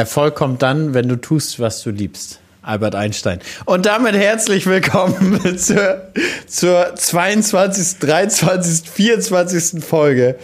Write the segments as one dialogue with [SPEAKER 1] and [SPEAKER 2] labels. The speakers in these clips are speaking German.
[SPEAKER 1] Erfolg kommt dann, wenn du tust, was du liebst. Albert Einstein. Und damit herzlich willkommen zur, zur 22., 23., 24. Folge.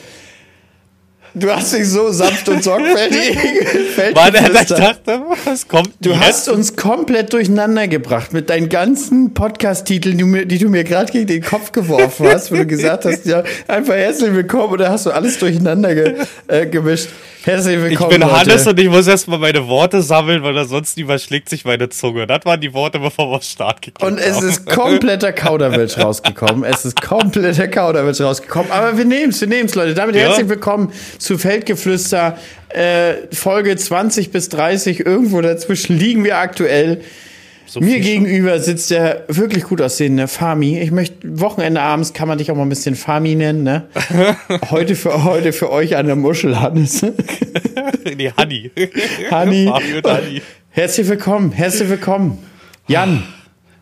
[SPEAKER 1] Du hast dich so sanft und sorgfältig
[SPEAKER 2] Mann, ich dachte, was kommt
[SPEAKER 1] Du jetzt? hast uns komplett durcheinander gebracht mit deinen ganzen Podcast-Titeln, die, die, du mir gerade gegen den Kopf geworfen hast, wo du gesagt hast, ja, einfach herzlich willkommen und da hast du alles durcheinander ge, äh, gemischt. Herzlich willkommen.
[SPEAKER 2] Ich bin Hannes und ich muss erstmal meine Worte sammeln, weil ansonsten überschlägt sich meine Zunge. Das waren die Worte, bevor wir Start
[SPEAKER 1] gekommen Und es haben. ist kompletter Kauderwelsch rausgekommen. Es ist kompletter Kauderwelsch rausgekommen. Aber wir nehmen es, wir nehmen es, Leute. Damit ja. herzlich willkommen zu Feldgeflüster. Äh, Folge 20 bis 30. Irgendwo dazwischen liegen wir aktuell. So Mir gegenüber sitzt der wirklich gut aussehende Fami. Ich möchte, Wochenende abends kann man dich auch mal ein bisschen Fami nennen, ne? heute für, heute für euch an der Muschel, Hannes.
[SPEAKER 2] nee, Hanni.
[SPEAKER 1] Hanni. Herzlich willkommen, herzlich willkommen. Jan.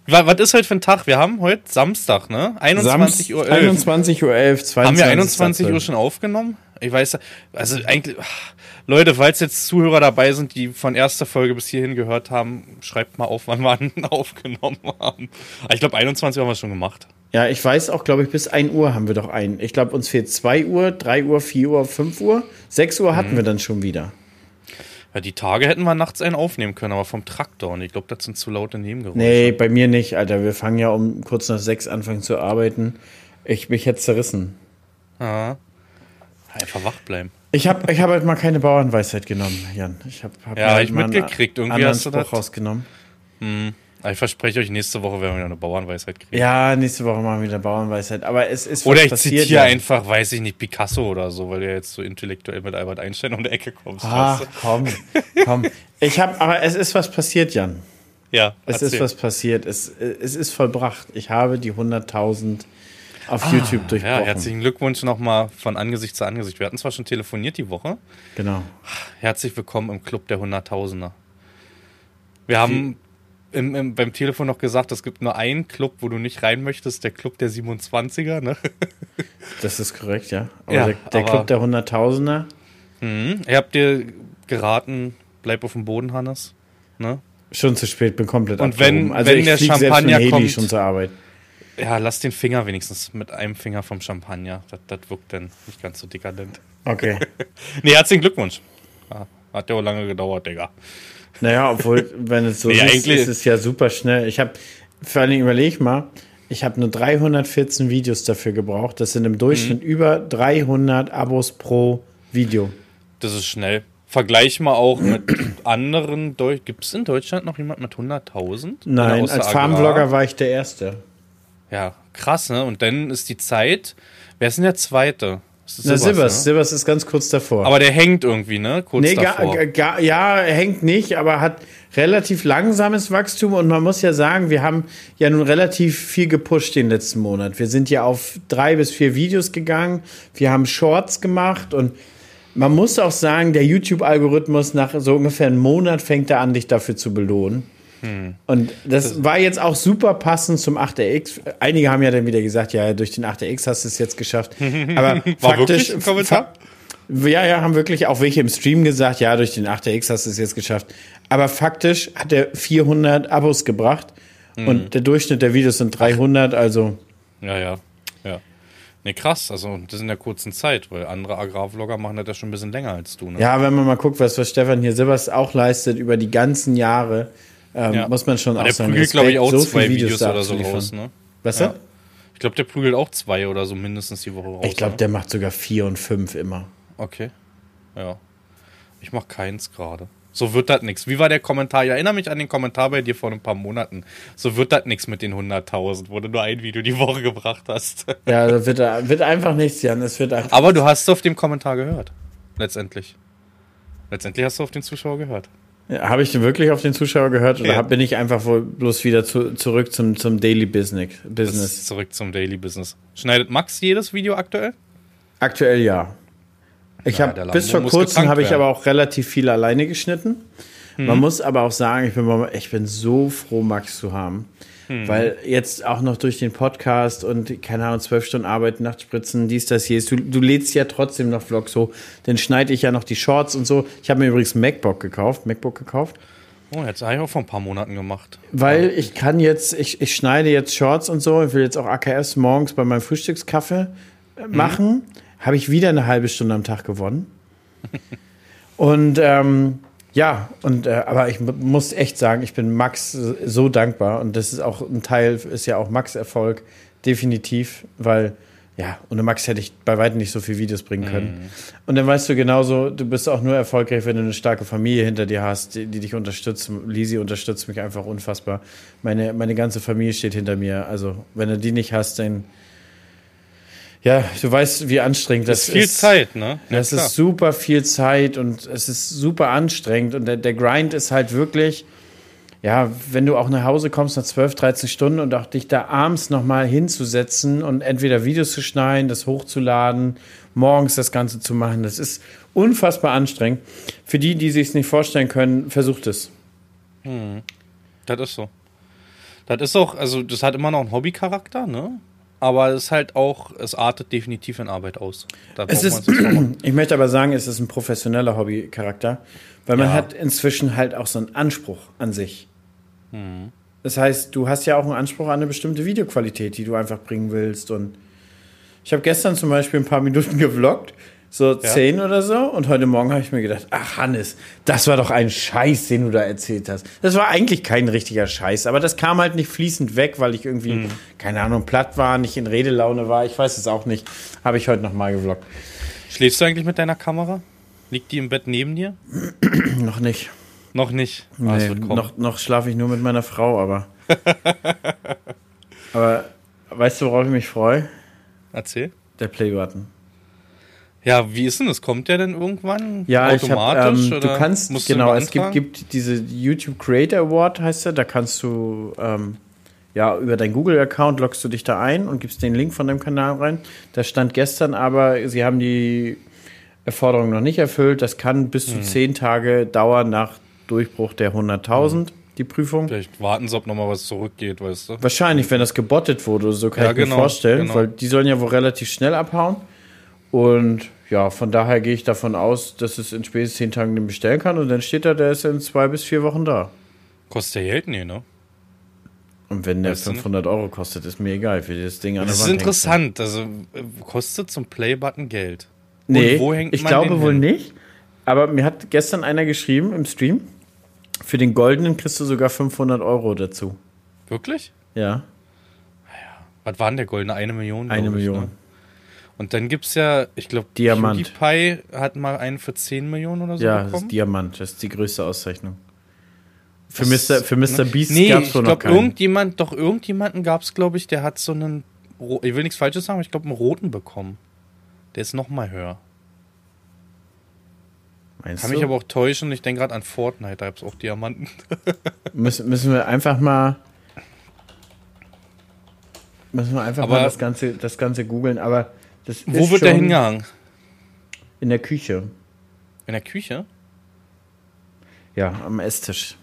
[SPEAKER 2] Was ist heute für ein Tag? Wir haben heute Samstag, ne? 21 Uhr
[SPEAKER 1] 11. 21 Uhr 11,
[SPEAKER 2] Haben wir 21 Uhr schon aufgenommen? Ich weiß, also eigentlich, Leute, falls jetzt Zuhörer dabei sind, die von erster Folge bis hierhin gehört haben, schreibt mal auf, wann wir aufgenommen haben. Ich glaube, 21 haben wir schon gemacht.
[SPEAKER 1] Ja, ich weiß auch, glaube ich, bis 1 Uhr haben wir doch einen. Ich glaube, uns fehlt 2 Uhr, 3 Uhr, 4 Uhr, 5 Uhr. 6 Uhr hatten mhm. wir dann schon wieder.
[SPEAKER 2] Ja, die Tage hätten wir nachts einen aufnehmen können, aber vom Traktor. Und ich glaube, das sind zu laute Nebengeräusche.
[SPEAKER 1] Nee, bei mir nicht, Alter. Wir fangen ja um kurz nach 6 anfangen zu arbeiten. Ich mich jetzt zerrissen.
[SPEAKER 2] Ah. Einfach wach bleiben.
[SPEAKER 1] Ich habe ich hab halt mal keine Bauernweisheit genommen, Jan. Ich hab,
[SPEAKER 2] hab ja, halt ich mitgekriegt. Irgendwie hast du
[SPEAKER 1] das rausgenommen.
[SPEAKER 2] Hm. Ich verspreche euch, nächste Woche werden wir wieder eine Bauernweisheit kriegen.
[SPEAKER 1] Ja, nächste Woche machen wir wieder Bauernweisheit. Aber es ist
[SPEAKER 2] Oder ich zitiere einfach, weiß ich nicht, Picasso oder so, weil du jetzt so intellektuell mit Albert Einstein um die Ecke kommst.
[SPEAKER 1] Ach, komm, komm. Ich habe, aber es ist was passiert, Jan.
[SPEAKER 2] Ja.
[SPEAKER 1] Es erzähl. ist was passiert. Es, es ist vollbracht. Ich habe die 100.000 auf ah, YouTube durchbrochen. Ja,
[SPEAKER 2] herzlichen Glückwunsch nochmal von Angesicht zu Angesicht. Wir hatten zwar schon telefoniert die Woche.
[SPEAKER 1] Genau.
[SPEAKER 2] Herzlich willkommen im Club der Hunderttausender. Wir haben im, im, beim Telefon noch gesagt, es gibt nur einen Club, wo du nicht rein möchtest, der Club der 27er, ne?
[SPEAKER 1] Das ist korrekt, ja. Aber ja, der, der aber, Club der Hunderttausender.
[SPEAKER 2] Mh, ihr habt dir geraten, bleib auf dem Boden, Hannes. Ne?
[SPEAKER 1] Schon zu spät, bin komplett
[SPEAKER 2] Und wenn, also wenn der Champagner kommt,
[SPEAKER 1] schon zur Arbeit.
[SPEAKER 2] Ja, lass den Finger wenigstens mit einem Finger vom Champagner. Das, das wirkt dann nicht ganz so dekadent.
[SPEAKER 1] Okay.
[SPEAKER 2] nee, herzlichen Glückwunsch. Hat ja auch lange gedauert, Digga.
[SPEAKER 1] Naja, obwohl, wenn es so nee, ist, ist es ja super schnell. Ich habe, vor allem überleg mal, ich habe nur 314 Videos dafür gebraucht. Das sind im Durchschnitt mhm. über 300 Abos pro Video.
[SPEAKER 2] Das ist schnell. Vergleich mal auch mit anderen. Gibt es in Deutschland noch jemand mit 100.000?
[SPEAKER 1] Nein, als Farmvlogger war ich der Erste.
[SPEAKER 2] Ja, krass, ne? Und dann ist die Zeit. Wer ist denn der Zweite?
[SPEAKER 1] Na, Sibbers, ne? Sibbers ist ganz kurz davor.
[SPEAKER 2] Aber der hängt irgendwie, ne?
[SPEAKER 1] Kurz nee, davor. Gar, gar, ja, hängt nicht, aber hat relativ langsames Wachstum und man muss ja sagen, wir haben ja nun relativ viel gepusht den letzten Monat. Wir sind ja auf drei bis vier Videos gegangen, wir haben Shorts gemacht und man muss auch sagen, der YouTube-Algorithmus nach so ungefähr einem Monat fängt er an, dich dafür zu belohnen. Hm. Und das, das, war jetzt auch super passend zum 8RX. Einige haben ja dann wieder gesagt, ja, durch den 8RX hast du es jetzt geschafft. Aber war faktisch. Fa ja, ja, haben wirklich auch welche im Stream gesagt, ja, durch den 8RX hast du es jetzt geschafft. Aber faktisch hat er 400 Abos gebracht hm. und der Durchschnitt der Videos sind 300, also.
[SPEAKER 2] Ja, ja, ja. Nee, krass, also das in der kurzen Zeit, weil andere Agrarvlogger machen das ja schon ein bisschen länger als du, ne?
[SPEAKER 1] Ja, wenn man mal guckt, was, was Stefan hier Silbers auch leistet über die ganzen Jahre, ähm, ja. Muss man schon
[SPEAKER 2] auch der sagen. Der prügelt, glaube ich, auch so zwei Videos, Videos oder so raus, ne?
[SPEAKER 1] Was ja.
[SPEAKER 2] Ich glaube, der prügelt auch zwei oder so mindestens die Woche raus.
[SPEAKER 1] Ich glaube, der macht sogar vier und fünf immer.
[SPEAKER 2] Okay. Ja. Ich mache keins gerade. So wird das nichts. Wie war der Kommentar? Ich erinnere mich an den Kommentar bei dir vor ein paar Monaten. So wird das nichts mit den 100.000, wo du nur ein Video die Woche gebracht hast.
[SPEAKER 1] Ja, das wird, wird einfach nichts, Jan. Es wird einfach
[SPEAKER 2] Aber du hast auf dem Kommentar gehört. Letztendlich. Letztendlich hast du auf den Zuschauer gehört.
[SPEAKER 1] Habe ich denn wirklich auf den Zuschauer gehört oder ja. bin ich einfach wohl bloß wieder zu, zurück zum, zum Daily Business? Business?
[SPEAKER 2] Zurück zum Daily Business. Schneidet Max jedes Video aktuell?
[SPEAKER 1] Aktuell ja. Ich ja, habe bis vor kurzem habe ich aber auch relativ viel alleine geschnitten. Man muss aber auch sagen, ich bin, ich bin so froh, Max zu haben. Mhm. Weil jetzt auch noch durch den Podcast und, keine Ahnung, zwölf Stunden Arbeit, Nachtspritzen, dies, das, hier ist. Du, du lädst ja trotzdem noch Vlogs hoch. Dann schneide ich ja noch die Shorts und so. Ich habe mir übrigens ein MacBook gekauft. MacBook gekauft.
[SPEAKER 2] Oh, jetzt habe ich auch vor ein paar Monaten gemacht.
[SPEAKER 1] Weil ich kann jetzt, ich, ich schneide jetzt Shorts und so. Ich will jetzt auch AKS morgens bei meinem Frühstückskaffee äh, mhm. machen. Mhm. Habe ich wieder eine halbe Stunde am Tag gewonnen. und ähm, ja, und äh, aber ich muss echt sagen, ich bin Max so dankbar und das ist auch ein Teil, ist ja auch Max Erfolg, definitiv, weil ja, ohne Max hätte ich bei weitem nicht so viele Videos bringen können. Mhm. Und dann weißt du genauso, du bist auch nur erfolgreich, wenn du eine starke Familie hinter dir hast, die, die dich unterstützt. Lisi unterstützt mich einfach unfassbar. Meine, meine ganze Familie steht hinter mir. Also, wenn du die nicht hast, dann ja, du weißt, wie anstrengend das,
[SPEAKER 2] das ist. viel Zeit, ne?
[SPEAKER 1] Ja, das klar. ist super viel Zeit und es ist super anstrengend und der, der Grind ist halt wirklich, ja, wenn du auch nach Hause kommst nach 12, 13 Stunden und auch dich da abends nochmal hinzusetzen und entweder Videos zu schneiden, das hochzuladen, morgens das Ganze zu machen, das ist unfassbar anstrengend. Für die, die sich es nicht vorstellen können, versucht es.
[SPEAKER 2] Hm. Das ist so. Das ist auch, also das hat immer noch einen Hobbycharakter, ne? Aber es ist halt auch, es artet definitiv in Arbeit aus.
[SPEAKER 1] es ist, ich möchte aber sagen, es ist ein professioneller Hobbycharakter, weil man ja. hat inzwischen halt auch so einen Anspruch an sich. Hm. Das heißt, du hast ja auch einen Anspruch an eine bestimmte Videoqualität, die du einfach bringen willst. Und ich habe gestern zum Beispiel ein paar Minuten gevloggt so ja. zehn oder so. Und heute Morgen habe ich mir gedacht, ach Hannes, das war doch ein Scheiß, den du da erzählt hast. Das war eigentlich kein richtiger Scheiß, aber das kam halt nicht fließend weg, weil ich irgendwie, mhm. keine Ahnung, platt war, nicht in Redelaune war. Ich weiß es auch nicht. Habe ich heute nochmal gevloggt.
[SPEAKER 2] Schläfst du eigentlich mit deiner Kamera? Liegt die im Bett neben dir?
[SPEAKER 1] noch nicht.
[SPEAKER 2] Noch nicht.
[SPEAKER 1] Ah, nee, noch noch schlafe ich nur mit meiner Frau, aber. aber weißt du, worauf ich mich freue?
[SPEAKER 2] Erzähl.
[SPEAKER 1] Der Playbutton.
[SPEAKER 2] Ja, wie ist denn das? Kommt der denn irgendwann
[SPEAKER 1] ja, automatisch? Ich hab, ähm, du kannst, musst genau, du es gibt, gibt diese YouTube Creator Award, heißt er, da kannst du ähm, ja über deinen Google-Account loggst du dich da ein und gibst den Link von deinem Kanal rein. Da stand gestern aber, sie haben die Erforderung noch nicht erfüllt. Das kann bis zu hm. zehn Tage dauern nach Durchbruch der 100.000. Hm. Die Prüfung.
[SPEAKER 2] Vielleicht warten sie, ob nochmal was zurückgeht, weißt du?
[SPEAKER 1] Wahrscheinlich, wenn das gebottet wurde, so kann ja, ich genau, mir vorstellen, genau. weil die sollen ja wohl relativ schnell abhauen. Und ja, von daher gehe ich davon aus, dass es in spätestens zehn Tagen den bestellen kann und dann steht da, der ist in zwei bis vier Wochen da.
[SPEAKER 2] Kostet der Geld? Nee, ne?
[SPEAKER 1] Und wenn der weißt 500 Euro kostet, ist mir egal, für das Ding
[SPEAKER 2] an der Das ist interessant. Also, äh, kostet zum Playbutton Geld?
[SPEAKER 1] Nee, wo hängt ich glaube wohl hin? nicht. Aber mir hat gestern einer geschrieben im Stream, für den goldenen kriegst du sogar 500 Euro dazu.
[SPEAKER 2] Wirklich?
[SPEAKER 1] Ja.
[SPEAKER 2] Naja. Was war denn der goldene? Eine Million?
[SPEAKER 1] Eine Million. Ich, ne?
[SPEAKER 2] Und dann gibt es ja, ich glaube,
[SPEAKER 1] Diamant.
[SPEAKER 2] PewDiePie hat mal einen für 10 Millionen oder so
[SPEAKER 1] ja, bekommen. Das ist Diamant. Das ist die größte Auszeichnung. Für Mr., für Mr. Beast nee, gab es wohl noch
[SPEAKER 2] keinen. irgendjemand, doch irgendjemanden gab es, glaube ich, der hat so einen, ich will nichts Falsches sagen, aber ich glaube, einen roten bekommen. Der ist noch mal höher. Meinst Kann du? mich aber auch täuschen. Ich denke gerade an Fortnite, da gibt es auch Diamanten.
[SPEAKER 1] müssen, müssen wir einfach mal müssen wir einfach aber mal das Ganze, das Ganze googeln, aber
[SPEAKER 2] wo wird der hingehangen?
[SPEAKER 1] In der Küche.
[SPEAKER 2] In der Küche?
[SPEAKER 1] Ja, am Esstisch.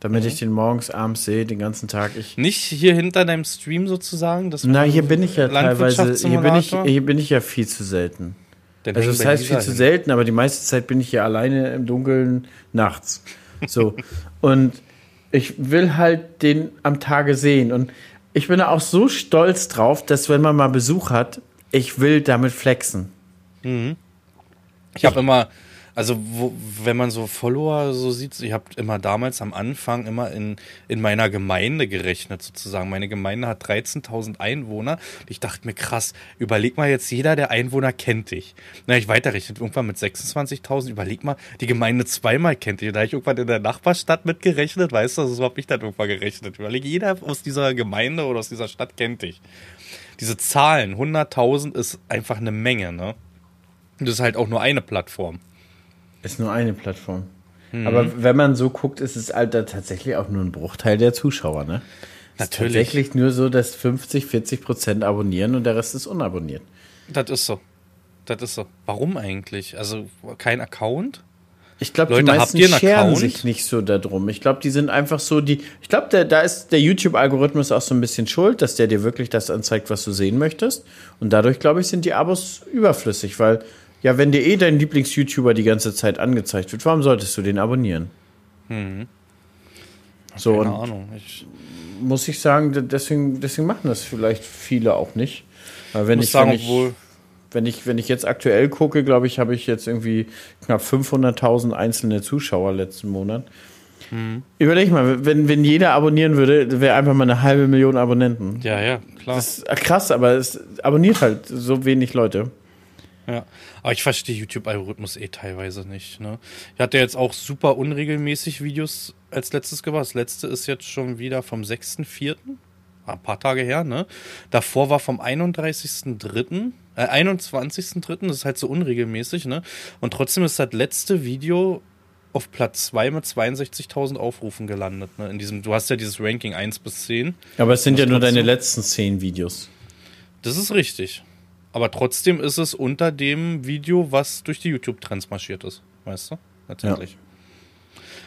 [SPEAKER 1] Damit mhm. ich den morgens, abends sehe, den ganzen Tag. Ich
[SPEAKER 2] Nicht hier hinter deinem Stream sozusagen?
[SPEAKER 1] Das Na, hier bin ich ja teilweise. Hier bin ich, hier bin ich ja viel zu selten. Dann also, das heißt viel zu selten, aber die meiste Zeit bin ich hier alleine im Dunkeln nachts. So. und ich will halt den am Tage sehen. Und ich bin da auch so stolz drauf, dass wenn man mal Besuch hat, ich will damit flexen.
[SPEAKER 2] Mhm. Ich habe immer, also wo, wenn man so Follower so sieht, ich habe immer damals am Anfang immer in, in meiner Gemeinde gerechnet sozusagen. Meine Gemeinde hat 13.000 Einwohner. Ich dachte mir, krass, überleg mal jetzt, jeder der Einwohner kennt dich. Na, ich weiterrechnet irgendwann mit 26.000, überleg mal, die Gemeinde zweimal kennt dich. Da habe ich irgendwann in der Nachbarstadt mitgerechnet, weißt du, so habe ich dann irgendwann gerechnet. Überleg, jeder aus dieser Gemeinde oder aus dieser Stadt kennt dich diese Zahlen, 100.000 ist einfach eine Menge, ne? Und das ist halt auch nur eine Plattform.
[SPEAKER 1] Ist nur eine Plattform. Mhm. Aber wenn man so guckt, ist es halt tatsächlich auch nur ein Bruchteil der Zuschauer, ne? Natürlich. Ist tatsächlich nur so, dass 50, 40 Prozent abonnieren und der Rest ist unabonniert.
[SPEAKER 2] Das ist so. Das ist so. Warum eigentlich? Also kein Account?
[SPEAKER 1] Ich glaube, die
[SPEAKER 2] habt
[SPEAKER 1] meisten scheren
[SPEAKER 2] Account?
[SPEAKER 1] sich nicht so darum. Ich glaube, die sind einfach so die. Ich glaube, da, ist der YouTube-Algorithmus auch so ein bisschen schuld, dass der dir wirklich das anzeigt, was du sehen möchtest. Und dadurch, glaube ich, sind die Abos überflüssig, weil ja, wenn dir eh dein Lieblings-YouTuber die ganze Zeit angezeigt wird, warum solltest du den abonnieren? So,
[SPEAKER 2] Keine
[SPEAKER 1] und
[SPEAKER 2] Ahnung. Ich
[SPEAKER 1] muss ich sagen, deswegen, deswegen machen das vielleicht viele auch nicht. Weil wenn
[SPEAKER 2] muss
[SPEAKER 1] ich,
[SPEAKER 2] sagen,
[SPEAKER 1] wenn ich,
[SPEAKER 2] obwohl.
[SPEAKER 1] Wenn ich, wenn ich jetzt aktuell gucke, glaube ich, habe ich jetzt irgendwie knapp 500.000 einzelne Zuschauer letzten Monat.
[SPEAKER 2] Mhm.
[SPEAKER 1] Überleg mal, wenn, wenn jeder abonnieren würde, wäre einfach mal eine halbe Million Abonnenten.
[SPEAKER 2] Ja, ja, klar.
[SPEAKER 1] Das ist krass, aber es abonniert halt so wenig Leute.
[SPEAKER 2] Ja, aber ich verstehe YouTube-Algorithmus eh teilweise nicht. Ne? Ich hatte jetzt auch super unregelmäßig Videos als letztes gemacht. Das letzte ist jetzt schon wieder vom 6.4., ein paar Tage her. Ne? Davor war vom 31.3., äh, 21.3., das ist halt so unregelmäßig. Ne? Und trotzdem ist das letzte Video auf Platz 2 mit 62.000 Aufrufen gelandet. Ne? In diesem, du hast ja dieses Ranking 1 bis 10.
[SPEAKER 1] Aber es sind ja nur deine
[SPEAKER 2] trotzdem-
[SPEAKER 1] letzten zehn Videos.
[SPEAKER 2] Das ist richtig. Aber trotzdem ist es unter dem Video, was durch die YouTube-Trends marschiert ist. Weißt du? Letztendlich.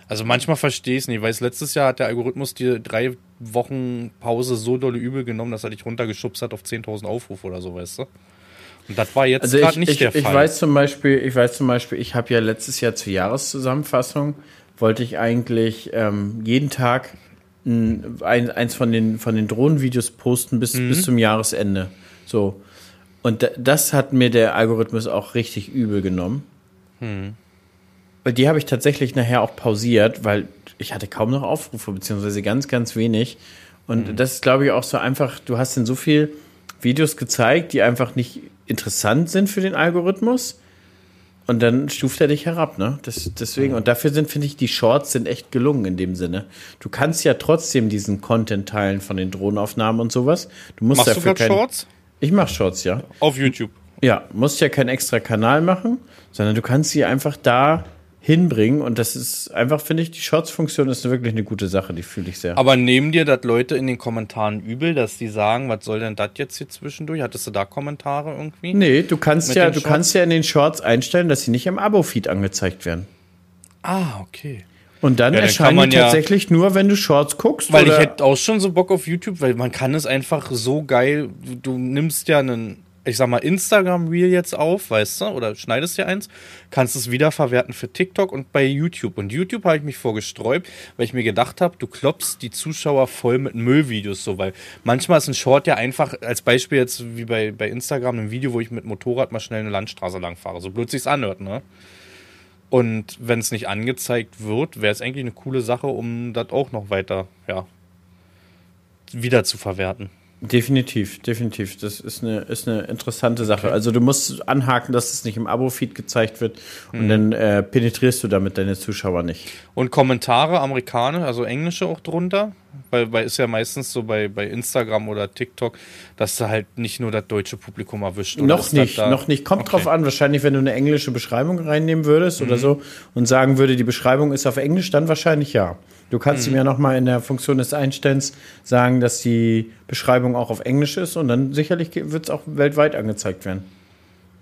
[SPEAKER 2] Also manchmal verstehe ich es nicht, weil es letztes Jahr hat der Algorithmus dir drei Wochen Pause so dolle übel genommen, dass er dich runtergeschubst hat auf 10.000 Aufrufe oder so, weißt du? Und das war jetzt
[SPEAKER 1] Also
[SPEAKER 2] gerade
[SPEAKER 1] ich,
[SPEAKER 2] nicht
[SPEAKER 1] ich,
[SPEAKER 2] der
[SPEAKER 1] ich
[SPEAKER 2] Fall.
[SPEAKER 1] weiß zum Beispiel, ich weiß zum Beispiel, ich habe ja letztes Jahr zur Jahreszusammenfassung wollte ich eigentlich ähm, jeden Tag ein, ein, eins von den von den Drohnenvideos posten bis
[SPEAKER 2] Mhm.
[SPEAKER 1] bis zum Jahresende. So und da, das hat mir der Algorithmus auch richtig übel genommen.
[SPEAKER 2] Mhm.
[SPEAKER 1] Weil die habe ich tatsächlich nachher auch pausiert, weil ich hatte kaum noch Aufrufe beziehungsweise ganz ganz wenig. Und
[SPEAKER 2] Mhm.
[SPEAKER 1] das ist glaube ich auch so einfach. Du hast dann so viel Videos gezeigt, die einfach nicht interessant sind für den Algorithmus. Und dann stuft er dich herab, ne? Das, deswegen, und dafür sind, finde ich, die Shorts sind echt gelungen in dem Sinne. Du kannst ja trotzdem diesen Content teilen von den Drohnenaufnahmen und sowas. Du musst
[SPEAKER 2] Machst du
[SPEAKER 1] dafür
[SPEAKER 2] gerade
[SPEAKER 1] kein,
[SPEAKER 2] Shorts?
[SPEAKER 1] Ich mach Shorts, ja.
[SPEAKER 2] Auf YouTube.
[SPEAKER 1] Ja, musst ja keinen extra Kanal machen, sondern du kannst sie einfach da hinbringen. Und das ist einfach, finde ich, die Shorts-Funktion ist wirklich eine gute Sache, die fühle ich sehr.
[SPEAKER 2] Aber nehmen dir das Leute in den Kommentaren übel, dass die sagen, was soll denn das jetzt hier zwischendurch? Hattest du da Kommentare irgendwie?
[SPEAKER 1] Nee, du kannst ja, du kannst ja in den Shorts einstellen, dass sie nicht im Abo-Feed angezeigt werden.
[SPEAKER 2] Ah, okay.
[SPEAKER 1] Und dann
[SPEAKER 2] Ja, dann
[SPEAKER 1] erscheinen
[SPEAKER 2] man
[SPEAKER 1] die
[SPEAKER 2] ja-
[SPEAKER 1] tatsächlich nur, wenn du Shorts guckst.
[SPEAKER 2] Weil ich
[SPEAKER 1] oder
[SPEAKER 2] hätte auch schon so Bock auf YouTube, weil man kann es einfach so geil. Du, du nimmst ja einen, ich sag mal, Instagram-Reel jetzt auf, weißt du, oder schneidest dir eins, kannst es wiederverwerten für TikTok und bei YouTube. Und YouTube habe ich mich vorgesträubt, weil ich mir gedacht habe, du klopfst die Zuschauer voll mit Müllvideos so, weil manchmal ist ein Short ja einfach, als Beispiel jetzt wie bei, bei Instagram, ein Video, wo ich mit Motorrad mal schnell eine Landstraße lang fahre, so blöd sich's anhört, ne? Und wenn es nicht angezeigt wird, wäre es eigentlich eine coole Sache, um das auch noch weiter, ja, wieder zu verwerten.
[SPEAKER 1] Definitiv, definitiv. Das ist eine, ist eine interessante Sache. Also du musst anhaken, dass es nicht im Abo-Feed gezeigt wird
[SPEAKER 2] Mhm.
[SPEAKER 1] und dann äh, penetrierst du damit deine Zuschauer nicht.
[SPEAKER 2] Und Kommentare, amerikanische, also englische auch drunter, weil, weil ist ja meistens so bei, bei Instagram oder TikTok, dass du halt nicht nur das deutsche Publikum erwischt. oder
[SPEAKER 1] Noch nicht,
[SPEAKER 2] da-
[SPEAKER 1] noch nicht. Kommt
[SPEAKER 2] Okay.
[SPEAKER 1] drauf an. Wahrscheinlich, wenn du eine englische Beschreibung reinnehmen würdest
[SPEAKER 2] Mhm.
[SPEAKER 1] oder so und sagen würde, die Beschreibung ist auf Englisch, dann wahrscheinlich ja. Du kannst
[SPEAKER 2] Mhm.
[SPEAKER 1] ihm ja nochmal in der Funktion des Einstellens sagen, dass die Beschreibung auch auf Englisch ist und dann sicherlich wird es auch weltweit angezeigt werden.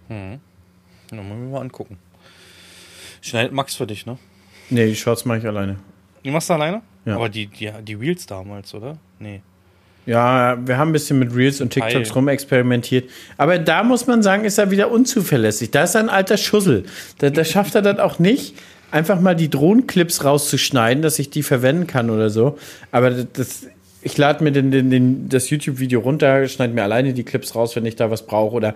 [SPEAKER 2] Ja, muss ich mir mal angucken. Schneidet Max für dich, ne?
[SPEAKER 1] Nee, die Shorts mache ich alleine.
[SPEAKER 2] Die machst du alleine?
[SPEAKER 1] Ja.
[SPEAKER 2] Aber die, die, die Reels damals, oder? Nee.
[SPEAKER 1] Ja, wir haben ein bisschen mit Reels und TikToks
[SPEAKER 2] Teil.
[SPEAKER 1] rumexperimentiert. Aber da muss man sagen, ist er wieder unzuverlässig. Da ist er ein alter Schussel. Da, da schafft er das auch nicht, einfach mal die Drohnenclips rauszuschneiden, dass ich die verwenden kann oder so. Aber das, ich lade mir den, den, den, das YouTube-Video runter, schneide mir alleine die Clips raus, wenn ich da was brauche. Oder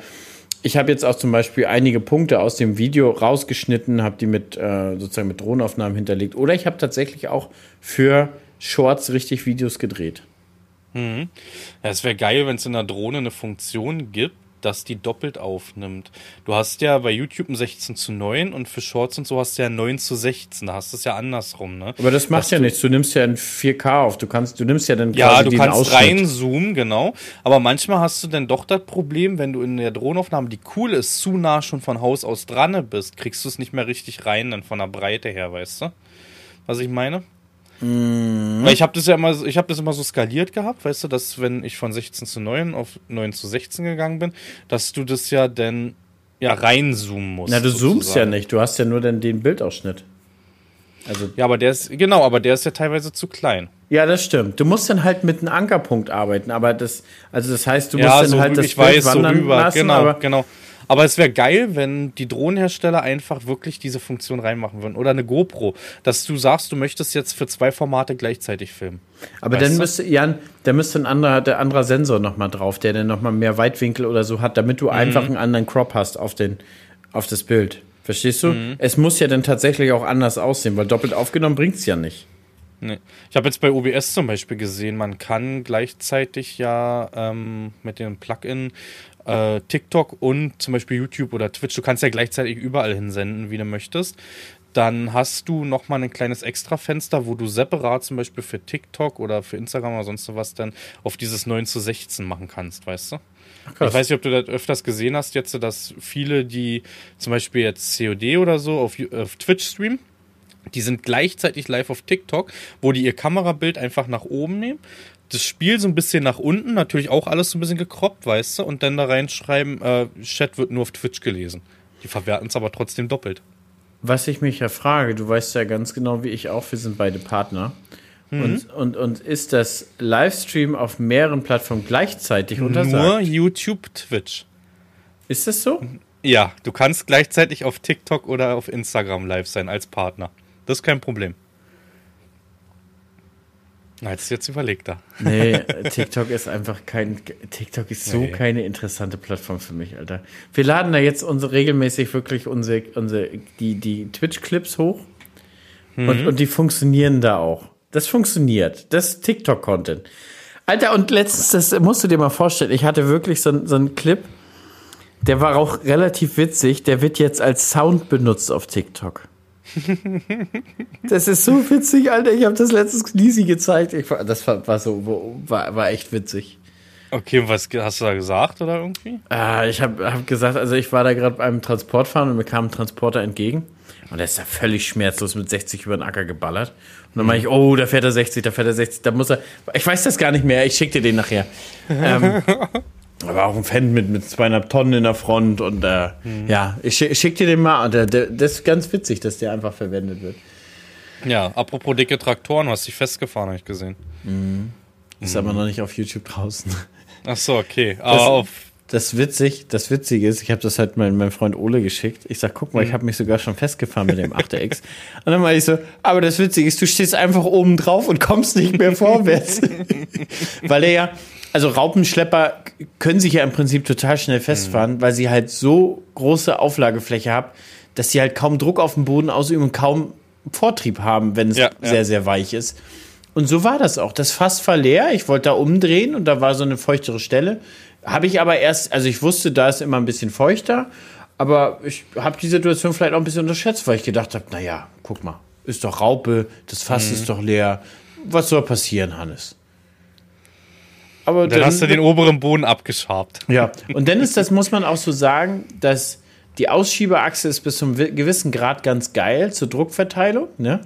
[SPEAKER 1] ich habe jetzt auch zum Beispiel einige Punkte aus dem Video rausgeschnitten, habe die mit äh, sozusagen mit Drohnenaufnahmen hinterlegt. Oder ich habe tatsächlich auch für Shorts richtig Videos gedreht.
[SPEAKER 2] Mhm. Es wäre geil, wenn es in der Drohne eine Funktion gibt, dass die doppelt aufnimmt. Du hast ja bei YouTube ein 16 zu 9 und für Shorts und so hast du ja 9 zu 16. Da hast du es ja andersrum, ne?
[SPEAKER 1] Aber das macht
[SPEAKER 2] Dass
[SPEAKER 1] ja
[SPEAKER 2] du-
[SPEAKER 1] nichts. Du nimmst ja in 4K auf. Du kannst, du nimmst ja dann
[SPEAKER 2] Ja,
[SPEAKER 1] quasi
[SPEAKER 2] du
[SPEAKER 1] den
[SPEAKER 2] kannst
[SPEAKER 1] Ausschnitt.
[SPEAKER 2] reinzoomen, genau. Aber manchmal hast du dann doch das Problem, wenn du in der Drohnenaufnahme, die cool ist, zu nah schon von Haus aus dran bist, kriegst du es nicht mehr richtig rein, dann von der Breite her, weißt du? Was ich meine?
[SPEAKER 1] Mhm.
[SPEAKER 2] Weil ich habe das ja immer, ich habe das immer so skaliert gehabt, weißt du, dass wenn ich von 16 zu 9 auf 9 zu 16 gegangen bin, dass du das ja dann ja reinzoomen musst.
[SPEAKER 1] Na, du zoomst ja
[SPEAKER 2] sozusagen.
[SPEAKER 1] nicht. Du hast ja nur dann den Bildausschnitt. Also
[SPEAKER 2] Ja, aber der ist, genau, aber der ist ja teilweise zu klein.
[SPEAKER 1] ja, das stimmt. Du musst dann halt mit einem Ankerpunkt arbeiten, aber das, also das heißt, du musst
[SPEAKER 2] ja,
[SPEAKER 1] dann
[SPEAKER 2] so,
[SPEAKER 1] halt das
[SPEAKER 2] ich weiß, so
[SPEAKER 1] wandern
[SPEAKER 2] rüber.
[SPEAKER 1] lassen,
[SPEAKER 2] genau,
[SPEAKER 1] aber
[SPEAKER 2] genau. Aber es wäre geil, wenn die Drohnenhersteller einfach wirklich diese Funktion reinmachen würden. Oder eine GoPro, dass du sagst, du möchtest jetzt für zwei Formate gleichzeitig filmen.
[SPEAKER 1] Aber
[SPEAKER 2] Weißt
[SPEAKER 1] dann müsste, Jan, da müsste ein anderer, der anderer Sensor nochmal drauf, der dann nochmal mehr Weitwinkel oder so hat, damit
[SPEAKER 2] Mhm.
[SPEAKER 1] du einfach einen anderen Crop hast auf, den, auf das Bild. Verstehst du?
[SPEAKER 2] Mhm.
[SPEAKER 1] Es muss ja dann tatsächlich auch anders aussehen, weil doppelt aufgenommen bringt's ja nicht.
[SPEAKER 2] Nee. Ich habe jetzt bei OBS zum Beispiel gesehen, man kann gleichzeitig ja ähm, mit dem Plugin äh, TikTok und zum Beispiel YouTube oder Twitch, du kannst ja gleichzeitig überall hinsenden, wie du möchtest. Dann hast du nochmal ein kleines Extrafenster, wo du separat zum Beispiel für TikTok oder für Instagram oder sonst was dann auf dieses 9 zu 16 machen kannst, weißt du?
[SPEAKER 1] krass.
[SPEAKER 2] Ich weiß nicht, ob du das öfters gesehen hast, jetzt, dass viele, die zum Beispiel jetzt COD oder so auf, auf Twitch streamen, die sind gleichzeitig live auf TikTok, wo die ihr Kamerabild einfach nach oben nehmen, das Spiel so ein bisschen nach unten, natürlich auch alles so ein bisschen gekroppt, weißt du, und dann da reinschreiben, äh, Chat wird nur auf Twitch gelesen. Die verwerten es aber trotzdem doppelt.
[SPEAKER 1] Was ich mich ja frage, du weißt ja ganz genau wie ich auch, wir sind beide Partner.
[SPEAKER 2] Mhm.
[SPEAKER 1] Und, und, und ist das Livestream auf mehreren Plattformen gleichzeitig untersagt?
[SPEAKER 2] Nur YouTube, Twitch.
[SPEAKER 1] Ist das so?
[SPEAKER 2] Ja, du kannst gleichzeitig auf TikTok oder auf Instagram live sein als Partner. Das ist kein Problem. Na, jetzt, jetzt überlegt er.
[SPEAKER 1] Nee, TikTok ist einfach kein. TikTok ist so
[SPEAKER 2] Nee.
[SPEAKER 1] keine interessante Plattform für mich, Alter. Wir laden da jetzt unsere regelmäßig wirklich unsere, unsere die, die Twitch-Clips hoch. Und, und die funktionieren da auch. Das funktioniert. Das ist TikTok-Content. Alter, und letztens, das musst du dir mal vorstellen, ich hatte wirklich so, so einen Clip, der war auch relativ witzig, der wird jetzt als Sound benutzt auf TikTok. Das ist so witzig, Alter. Ich habe das letztens Nisi gezeigt. Ich, das war, war so, war, war echt witzig.
[SPEAKER 2] Okay, und was hast du da gesagt oder irgendwie?
[SPEAKER 1] Äh, ich habe hab gesagt, also ich war da gerade beim Transportfahren und mir kam ein Transporter entgegen. Und der ist da völlig schmerzlos mit 60 über den Acker geballert. Und dann meine ich, oh, da fährt er 60, da fährt er 60, da muss er. Ich weiß das gar nicht mehr, ich schick dir den nachher. ähm, aber auch ein Fan mit, mit zweieinhalb Tonnen in der Front und äh, ja, ich schick, schick dir den mal. Und der, der, das ist ganz witzig, dass der einfach verwendet wird.
[SPEAKER 2] Ja, apropos dicke Traktoren, du hast dich festgefahren, habe ich gesehen.
[SPEAKER 1] Ist aber noch nicht auf YouTube draußen.
[SPEAKER 2] Ach so, okay. Aber
[SPEAKER 1] Das-
[SPEAKER 2] auf.
[SPEAKER 1] Das witzig, das Witzige ist, ich habe das halt meinem, meinem Freund Ole geschickt. Ich sag, guck mal, ich habe mich sogar schon festgefahren mit dem 8X. Und dann meinte ich so, aber das Witzige ist, du stehst einfach oben drauf und kommst nicht mehr vorwärts. weil er ja, also Raupenschlepper können sich ja im Prinzip total schnell festfahren, weil sie halt so große Auflagefläche haben, dass sie halt kaum Druck auf dem Boden ausüben und kaum Vortrieb haben, wenn es
[SPEAKER 2] Ja, ja.
[SPEAKER 1] sehr, sehr weich ist. Und so war das auch. Das Fass war leer. Ich wollte da umdrehen und da war so eine feuchtere Stelle. Habe ich aber erst, also ich wusste, da ist immer ein bisschen feuchter, aber ich habe die Situation vielleicht auch ein bisschen unterschätzt, weil ich gedacht habe, naja, guck mal, ist doch Raupe, das Fass ist doch leer. Was soll passieren, Hannes? Aber
[SPEAKER 2] Dann hast du den oberen Boden abgeschabt.
[SPEAKER 1] ja, und dann ist das, muss man auch so sagen, dass die Ausschiebeachse ist bis zum wi- gewissen Grad ganz geil zur Druckverteilung, ne?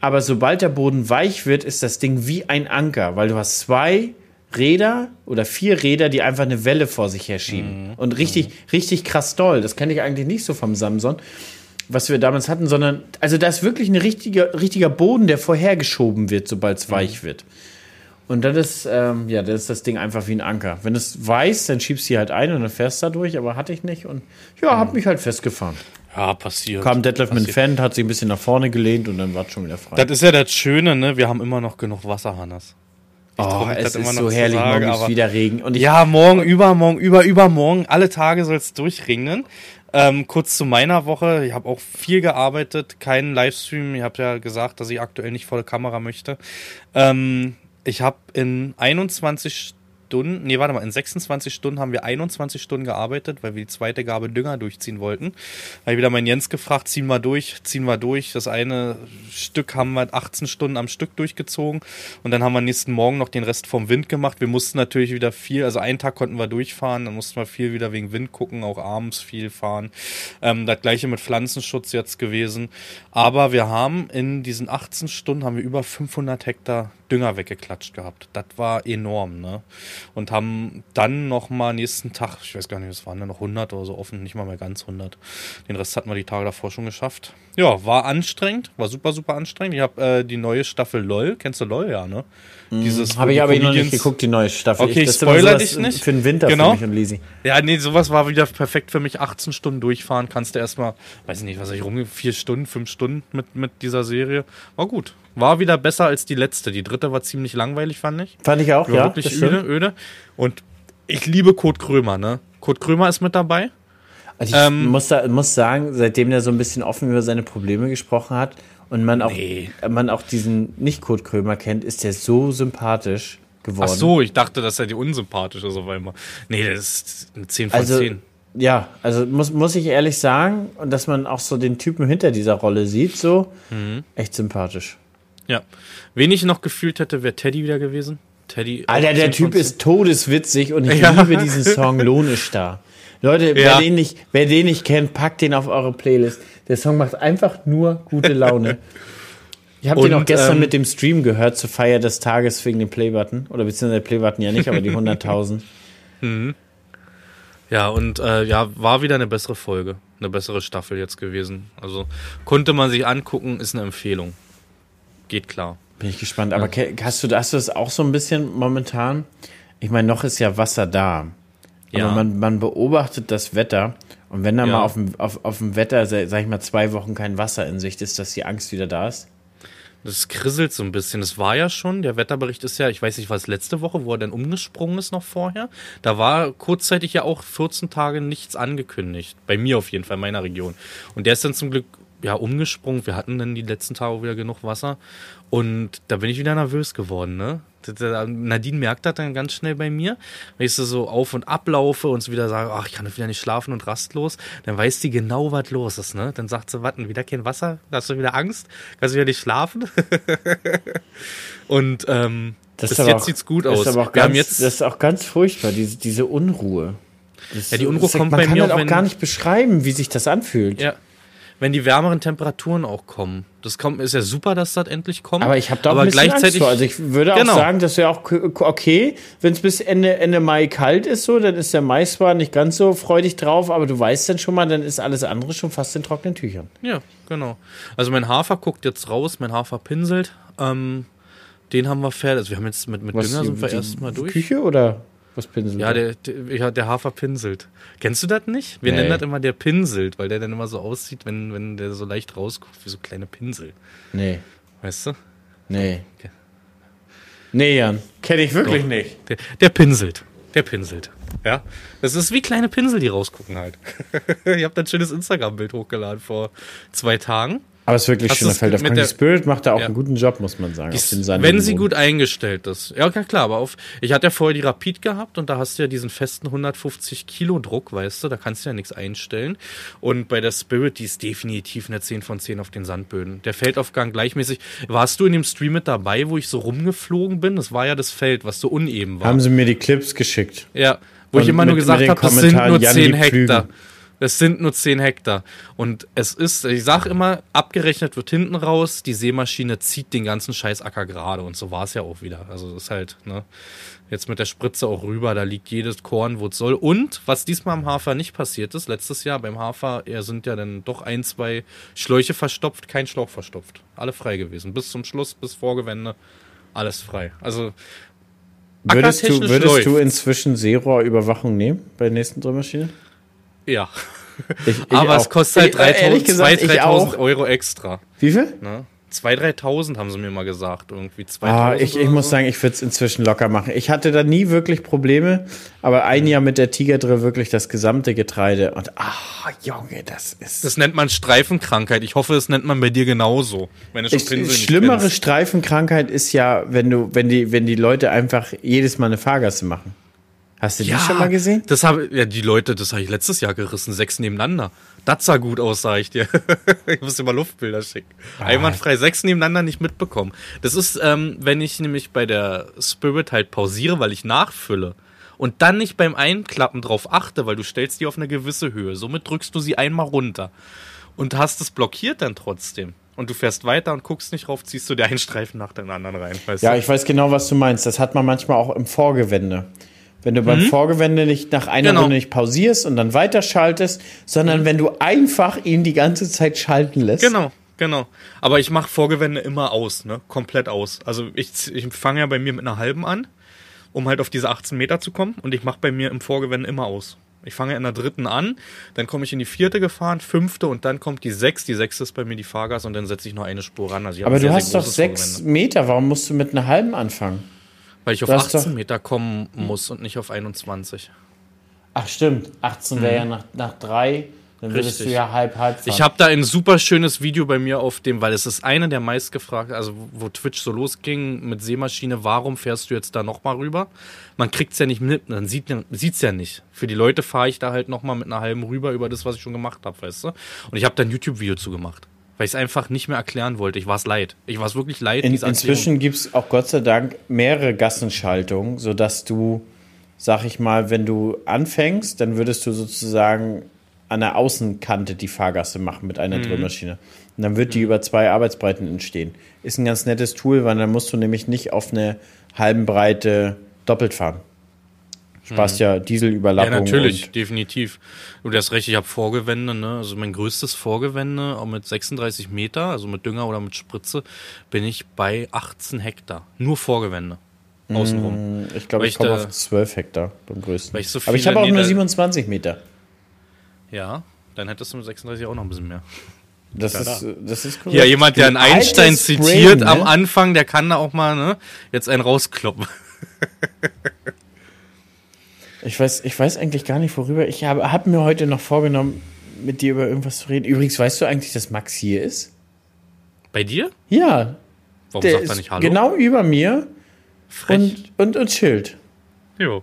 [SPEAKER 1] Aber sobald der Boden weich wird, ist das Ding wie ein Anker, weil du hast zwei Räder oder vier Räder, die einfach eine Welle vor sich herschieben. Und richtig, richtig krass doll. Das kenne ich eigentlich nicht so vom Samson, was wir damals hatten, sondern, also da ist wirklich ein richtiger, richtiger Boden, der vorhergeschoben wird, sobald es weich wird. Und dann ist, ähm, ja, dann ist das Ding einfach wie ein Anker. Wenn es weiß, dann schiebst du sie halt ein und dann fährst du da durch, aber hatte ich nicht. Und ja, hab mich halt festgefahren.
[SPEAKER 2] Ja, passiert.
[SPEAKER 1] Kam Detlef mit dem. Fan, hat sich ein bisschen nach vorne gelehnt und dann war es schon wieder frei.
[SPEAKER 2] Das ist ja das Schöne, ne? Wir haben immer noch genug Wasser, Hannes.
[SPEAKER 1] oh, es ist so herrlich,
[SPEAKER 2] sagen,
[SPEAKER 1] morgen ist wieder Regen. Und ich,
[SPEAKER 2] Ja, morgen, übermorgen, über, übermorgen, alle Tage soll es durchregnen. Ähm, kurz zu meiner Woche. Ich habe auch viel gearbeitet, keinen Livestream. Ich habe ja gesagt, dass ich aktuell nicht vor der Kamera möchte. Ähm, ich habe in 21 Stunden, nee, warte mal, in 26 Stunden haben wir 21 Stunden gearbeitet, weil wir die zweite Gabe Dünger durchziehen wollten. Habe ich wieder meinen Jens gefragt, ziehen wir durch, ziehen wir durch. Das eine Stück haben wir 18 Stunden am Stück durchgezogen und dann haben wir nächsten Morgen noch den Rest vom Wind gemacht. Wir mussten natürlich wieder viel, also einen Tag konnten wir durchfahren, dann mussten wir viel wieder wegen Wind gucken, auch abends viel fahren. Ähm, das gleiche mit Pflanzenschutz jetzt gewesen. Aber wir haben in diesen 18 Stunden haben wir über 500 Hektar Dünger weggeklatscht gehabt. Das war enorm, ne? Und haben dann nochmal nächsten Tag, ich weiß gar nicht, es waren ja noch 100 oder so offen, nicht mal mehr ganz 100. Den Rest hatten wir die Tage davor schon geschafft. Ja, war anstrengend, war super, super anstrengend. Ich habe äh, die neue Staffel LOL, kennst du LOL, ja, ne?
[SPEAKER 1] Dieses Habe ich aber noch nicht geguckt, die neue Staffel.
[SPEAKER 2] Okay, ich spoiler dich nicht.
[SPEAKER 1] Für den Winter
[SPEAKER 2] genau.
[SPEAKER 1] für mich und Lisi.
[SPEAKER 2] Ja, nee, sowas war wieder perfekt für mich. 18 Stunden durchfahren, kannst du erstmal, weiß ich nicht, was ich rum, vier Stunden, fünf Stunden mit, mit dieser Serie. War gut. War wieder besser als die letzte. Die dritte war ziemlich langweilig, fand ich.
[SPEAKER 1] Fand ich auch,
[SPEAKER 2] war
[SPEAKER 1] ja.
[SPEAKER 2] Wirklich öde, öde. Und ich liebe Kurt Krömer, ne? Kurt Krömer ist mit dabei.
[SPEAKER 1] Also ich ähm, muss, da, muss sagen, seitdem der so ein bisschen offen über seine Probleme gesprochen hat, und man auch, nee. man auch diesen Nicht-Kurt Krömer kennt, ist der so sympathisch geworden.
[SPEAKER 2] Ach so, ich dachte, dass er die unsympathisch ist auf einmal. Nee, das ist eine 10 von
[SPEAKER 1] also,
[SPEAKER 2] 10.
[SPEAKER 1] Ja, also muss, muss ich ehrlich sagen, und dass man auch so den Typen hinter dieser Rolle sieht, so mhm. echt sympathisch.
[SPEAKER 2] Ja. Wen ich noch gefühlt hätte, wäre Teddy wieder gewesen. Teddy.
[SPEAKER 1] Alter, der Typ ist todeswitzig und ich ja. liebe diesen Song Lohn ist da. Leute, ja. wer, den nicht, wer den nicht kennt, packt den auf eure Playlist. Der Song macht einfach nur gute Laune. Ich habe den auch gestern ähm, mit dem Stream gehört zur Feier des Tages wegen dem Playbutton. Oder beziehungsweise der Playbutton ja nicht, aber die 100.000.
[SPEAKER 2] Mhm. Ja, und äh, ja, war wieder eine bessere Folge. Eine bessere Staffel jetzt gewesen. Also konnte man sich angucken, ist eine Empfehlung. Geht klar.
[SPEAKER 1] Bin ich gespannt. Aber ja. hast, du, hast du das auch so ein bisschen momentan? Ich meine, noch ist ja Wasser da. Aber ja. man, man beobachtet das Wetter und wenn da ja. mal auf dem, auf, auf dem Wetter, sag ich mal, zwei Wochen kein Wasser in Sicht ist, dass die Angst wieder da ist?
[SPEAKER 2] Das krisselt so ein bisschen. Das war ja schon, der Wetterbericht ist ja, ich weiß nicht, was letzte Woche, wo er dann umgesprungen ist noch vorher. Da war kurzzeitig ja auch 14 Tage nichts angekündigt. Bei mir auf jeden Fall, in meiner Region. Und der ist dann zum Glück ja umgesprungen. Wir hatten dann die letzten Tage wieder genug Wasser. Und da bin ich wieder nervös geworden, ne? Nadine merkt das dann ganz schnell bei mir. Wenn ich so auf und ablaufe und so wieder sage, ach, ich kann wieder nicht schlafen und rastlos, dann weiß die genau, was los ist, ne? Dann sagt sie, warten, wieder kein Wasser? Hast du wieder Angst? Kannst du wieder nicht schlafen? und ähm,
[SPEAKER 1] das bis jetzt auch, sieht's gut aus. Wir ganz, das ist auch ganz furchtbar, diese, diese Unruhe.
[SPEAKER 2] Das, ja, die Unruhe kommt
[SPEAKER 1] bei
[SPEAKER 2] mir
[SPEAKER 1] Man kann halt auch gar nicht beschreiben, wie sich das anfühlt.
[SPEAKER 2] Ja, wenn die wärmeren Temperaturen auch kommen. Das kommt, ist ja super, dass das endlich kommt.
[SPEAKER 1] Aber ich habe da auch aber ein gleichzeitig. Also ich würde genau. auch sagen, das wäre auch okay, wenn es bis Ende, Ende Mai kalt ist, so, dann ist der Mai zwar nicht ganz so freudig drauf, aber du weißt dann schon mal, dann ist alles andere schon fast in trockenen Tüchern.
[SPEAKER 2] Ja, genau. Also mein Hafer guckt jetzt raus, mein Hafer pinselt. Ähm, den haben wir fertig. Also wir haben jetzt mit, mit
[SPEAKER 1] Was,
[SPEAKER 2] Dünger sind wir
[SPEAKER 1] erstmal durch. Küche oder? Was pinselt?
[SPEAKER 2] Ja, der, der, der Hafer pinselt. Kennst du das nicht? Wir nee. nennen das immer der pinselt, weil der dann immer so aussieht, wenn, wenn der so leicht rausguckt, wie so kleine Pinsel.
[SPEAKER 1] Nee.
[SPEAKER 2] Weißt du?
[SPEAKER 1] Nee. Okay. Nee, Jan. Kenne ich wirklich Doch. nicht.
[SPEAKER 2] Der, der pinselt. Der pinselt. Ja. Das ist wie kleine Pinsel, die rausgucken halt. ich habe ein schönes Instagram-Bild hochgeladen vor zwei Tagen.
[SPEAKER 1] Aber es ist wirklich schöner Feldaufgang. Die Spirit macht da auch ja. einen guten Job, muss man sagen.
[SPEAKER 2] Die, wenn sie gut eingestellt ist. Ja, klar, aber auf. Ich hatte ja vorher die Rapid gehabt und da hast du ja diesen festen 150 Kilo Druck, weißt du, da kannst du ja nichts einstellen. Und bei der Spirit, die ist definitiv eine 10 von 10 auf den Sandböden. Der Feldaufgang gleichmäßig. Warst du in dem Stream mit dabei, wo ich so rumgeflogen bin? Das war ja das Feld, was so uneben war.
[SPEAKER 1] Haben sie mir die Clips geschickt.
[SPEAKER 2] Ja. Wo und ich immer nur gesagt habe, das sind nur 10 Hektar. Flügen. Es sind nur 10 Hektar. Und es ist, ich sag immer, abgerechnet wird hinten raus, die Seemaschine zieht den ganzen Scheißacker gerade. Und so war es ja auch wieder. Also das ist halt, ne, jetzt mit der Spritze auch rüber, da liegt jedes Korn, wo es soll. Und was diesmal am Hafer nicht passiert ist, letztes Jahr beim Hafer, er sind ja dann doch ein, zwei Schläuche verstopft, kein Schlauch verstopft. Alle frei gewesen. Bis zum Schluss, bis Vorgewende, alles frei. Also
[SPEAKER 1] Würdest du, würdest du inzwischen Seerohrüberwachung nehmen bei der nächsten Drehmaschine?
[SPEAKER 2] Ja. Ich, ich Aber auch. es kostet halt 3000, 3000 Euro extra.
[SPEAKER 1] Wie viel?
[SPEAKER 2] Ne? 2.000, 3.000 haben sie mir mal gesagt. Irgendwie 2.000.
[SPEAKER 1] Ah, ich, ich muss sagen, ich würde es inzwischen locker machen. Ich hatte da nie wirklich Probleme, aber ein Jahr mit der Tigerdrill wirklich das gesamte Getreide. Und ah, Junge, das ist.
[SPEAKER 2] Das nennt man Streifenkrankheit. Ich hoffe, das nennt man bei dir genauso.
[SPEAKER 1] Wenn schon ich, schlimmere Streifenkrankheit ist ja, wenn du, wenn die, wenn die Leute einfach jedes Mal eine Fahrgasse machen. Hast du ja, die schon mal gesehen?
[SPEAKER 2] Das habe ja die Leute, das habe ich letztes Jahr gerissen, sechs nebeneinander. Das sah gut aus, sag ich dir. ich muss dir mal Luftbilder schicken. Ah. Einwandfrei sechs nebeneinander nicht mitbekommen. Das ist, ähm, wenn ich nämlich bei der Spirit halt pausiere, weil ich nachfülle und dann nicht beim Einklappen drauf achte, weil du stellst die auf eine gewisse Höhe. Somit drückst du sie einmal runter und hast es blockiert dann trotzdem. und du fährst weiter und guckst nicht rauf, ziehst du dir einen Streifen nach dem anderen rein.
[SPEAKER 1] Ja,
[SPEAKER 2] du?
[SPEAKER 1] ich weiß genau, was du meinst. Das hat man manchmal auch im Vorgewende. Wenn du beim Vorgewende nicht nach einer
[SPEAKER 2] Mhm. Genau.
[SPEAKER 1] Runde nicht pausierst und dann weiterschaltest, sondern wenn du einfach ihn die ganze Zeit schalten lässt.
[SPEAKER 2] Genau, genau. Aber ich mache Vorgewände immer aus, ne? Komplett aus. Also ich, ich fange ja bei mir mit einer halben an, um halt auf diese 18 Meter zu kommen. Und ich mache bei mir im Vorgewende immer aus. Ich fange in der dritten an, dann komme ich in die vierte gefahren, fünfte und dann kommt die sechs. Die sechste ist bei mir die Fahrgas und dann setze ich noch eine Spur ran. Also
[SPEAKER 1] Aber
[SPEAKER 2] sehr,
[SPEAKER 1] du
[SPEAKER 2] sehr
[SPEAKER 1] hast doch
[SPEAKER 2] großes
[SPEAKER 1] sechs
[SPEAKER 2] Vorgewende.
[SPEAKER 1] Meter. Warum musst du mit einer halben anfangen?
[SPEAKER 2] Weil ich auf
[SPEAKER 1] du hast
[SPEAKER 2] 18
[SPEAKER 1] doch-
[SPEAKER 2] Meter kommen muss und nicht auf 21.
[SPEAKER 1] Ach stimmt, 18 wäre ja nach, nach drei, dann würdest
[SPEAKER 2] Richtig.
[SPEAKER 1] du ja halb halb fahren.
[SPEAKER 2] Ich habe da ein super schönes Video bei mir auf dem, weil es ist eine der meistgefragten, also wo Twitch so losging mit Seemaschine, warum fährst du jetzt da nochmal rüber? Man kriegt's ja nicht mit, man sieht, sieht's ja nicht. Für die Leute fahre ich da halt nochmal mit einer halben rüber über das, was ich schon gemacht habe, weißt du? Und ich habe da ein YouTube-Video zu gemacht, weil ich es einfach nicht mehr erklären wollte. Ich war es leid. Ich war es wirklich leid.
[SPEAKER 1] In, inzwischen gibt es auch Gott sei Dank mehrere Gassenschaltungen, sodass du, sag ich mal, wenn du anfängst, dann würdest du sozusagen an der Außenkante die Fahrgasse machen mit
[SPEAKER 2] Mhm.
[SPEAKER 1] einer Drehmaschine. Und dann wird die über zwei Arbeitsbreiten entstehen. Ist ein ganz nettes Tool, weil dann musst du nämlich nicht auf eine halben Breite doppelt fahren. Sparst ja
[SPEAKER 2] Mhm. Ja,
[SPEAKER 1] Dieselüberlappung.
[SPEAKER 2] natürlich,
[SPEAKER 1] und-
[SPEAKER 2] definitiv. Du hast recht, ich habe Vorgewände, ne? Also mein größtes Vorgewände, auch mit 36 Meter, also mit Dünger oder mit Spritze, bin ich bei 18 Hektar. Nur Vorgewände. Außenrum.
[SPEAKER 1] Ich glaube, ich
[SPEAKER 2] ich
[SPEAKER 1] komme
[SPEAKER 2] da-
[SPEAKER 1] auf 12 Hektar beim größten.
[SPEAKER 2] So
[SPEAKER 1] Aber ich habe auch nur
[SPEAKER 2] Nieder-
[SPEAKER 1] 27 Meter.
[SPEAKER 2] Ja, dann hättest du mit 36 auch noch ein bisschen mehr.
[SPEAKER 1] Das,
[SPEAKER 2] Ja,
[SPEAKER 1] ist, das ist korrekt.
[SPEAKER 2] Ja, jemand, der einen Einstein
[SPEAKER 1] Brain,
[SPEAKER 2] zitiert am
[SPEAKER 1] ne?
[SPEAKER 2] Anfang, der kann da auch mal, ne, jetzt einen rauskloppen.
[SPEAKER 1] Ich weiß, ich weiß eigentlich gar nicht, worüber. Ich habe hab mir heute noch vorgenommen, mit dir über irgendwas zu reden. Übrigens, weißt du eigentlich, dass Max hier ist?
[SPEAKER 2] Bei dir?
[SPEAKER 1] Ja.
[SPEAKER 2] Warum
[SPEAKER 1] Der
[SPEAKER 2] sagt er nicht Hallo?
[SPEAKER 1] genau über mir
[SPEAKER 2] Frech.
[SPEAKER 1] und, und, und chillt.
[SPEAKER 2] jo.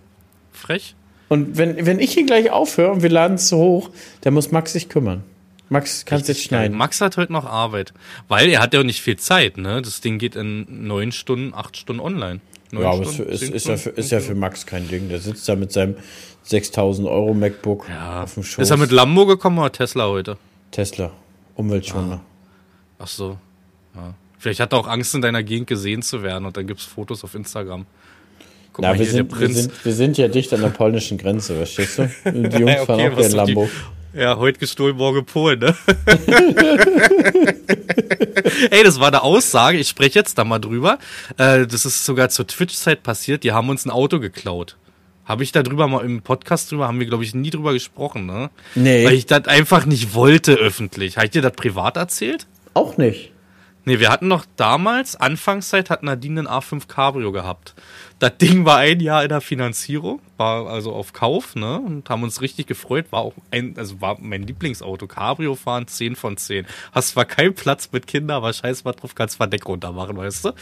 [SPEAKER 2] Frech.
[SPEAKER 1] Und wenn, wenn ich hier gleich aufhöre und wir laden es so hoch, dann muss Max sich kümmern. Max, kannst jetzt schneiden.
[SPEAKER 2] Max hat heute noch Arbeit. Weil er hat ja auch nicht viel Zeit, ne? Das Ding geht in neun Stunden, acht Stunden online. Neun
[SPEAKER 1] Ja, aber es ist, ist, ja für, ist ja für Max kein Ding. Der sitzt da mit seinem 6000 Euro MacBook
[SPEAKER 2] Ja.
[SPEAKER 1] auf dem Schoß.
[SPEAKER 2] Ist er mit Lambo gekommen oder Tesla heute?
[SPEAKER 1] Tesla. Umweltschoner.
[SPEAKER 2] Ach so. Ja. Vielleicht hat er auch Angst, in deiner Gegend gesehen zu werden und dann gibt's Fotos auf Instagram. Guck
[SPEAKER 1] Na,
[SPEAKER 2] mal
[SPEAKER 1] wir
[SPEAKER 2] hier,
[SPEAKER 1] sind, wir, sind, wir sind ja dicht an der polnischen Grenze, verstehst du? Die Jungs
[SPEAKER 2] Ja,
[SPEAKER 1] fahren
[SPEAKER 2] okay,
[SPEAKER 1] auch ihren
[SPEAKER 2] doch die-
[SPEAKER 1] Lambo.
[SPEAKER 2] Ja, heute gestohlen, morgen Polen, ne? Ey, das war eine Aussage, ich spreche jetzt da mal drüber. Äh, das ist sogar zur Twitch-Zeit passiert, die haben uns ein Auto geklaut. Habe ich da drüber mal im Podcast drüber, haben wir, glaube ich, nie drüber gesprochen, ne?
[SPEAKER 1] Nee,
[SPEAKER 2] Weil ich das einfach nicht wollte öffentlich. Habe ich dir das privat erzählt?
[SPEAKER 1] auch nicht.
[SPEAKER 2] Nee, wir hatten noch damals, Anfangszeit, hat Nadine einen A5 Cabrio gehabt. Das Ding war ein Jahr in der Finanzierung, war also auf Kauf, ne? Und haben uns richtig gefreut. War auch ein, also war mein Lieblingsauto. Cabrio fahren, 10 von 10. Hast zwar keinen Platz mit Kindern, aber scheiß mal drauf, kannst Verdeck runter machen, weißt du?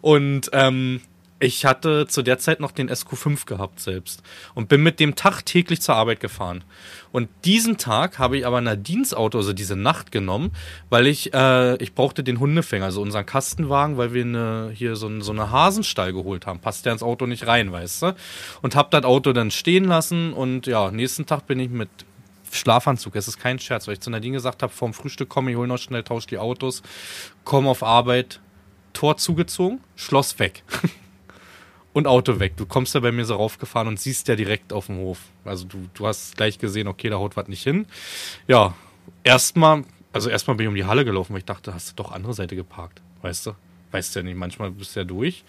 [SPEAKER 2] Und ähm, ich hatte zu der Zeit noch den SQ5 gehabt selbst und bin mit dem Tag täglich zur Arbeit gefahren. Und diesen Tag habe ich aber Nadines Auto, also diese Nacht genommen, weil ich, äh, ich brauchte den Hundefänger, also unseren Kastenwagen, weil wir eine, hier so, so eine Hasenstall geholt haben. Passt ja ins Auto nicht rein, weißt du? Und hab das Auto dann stehen lassen und ja, nächsten Tag bin ich mit Schlafanzug, es ist kein Scherz, weil ich zu Nadine gesagt habe, vorm Frühstück komm, ich hol noch schnell, tausch die Autos, komm auf Arbeit, Tor zugezogen, Schloss weg. und Auto weg. Du kommst ja bei mir so raufgefahren und siehst ja direkt auf dem Hof. Also du, du hast gleich gesehen, okay, da haut was nicht hin. Ja, erstmal, also erstmal bin ich um die Halle gelaufen, weil ich dachte, hast du doch andere Seite geparkt, weißt du? Weißt du ja nicht, manchmal bist du ja durch.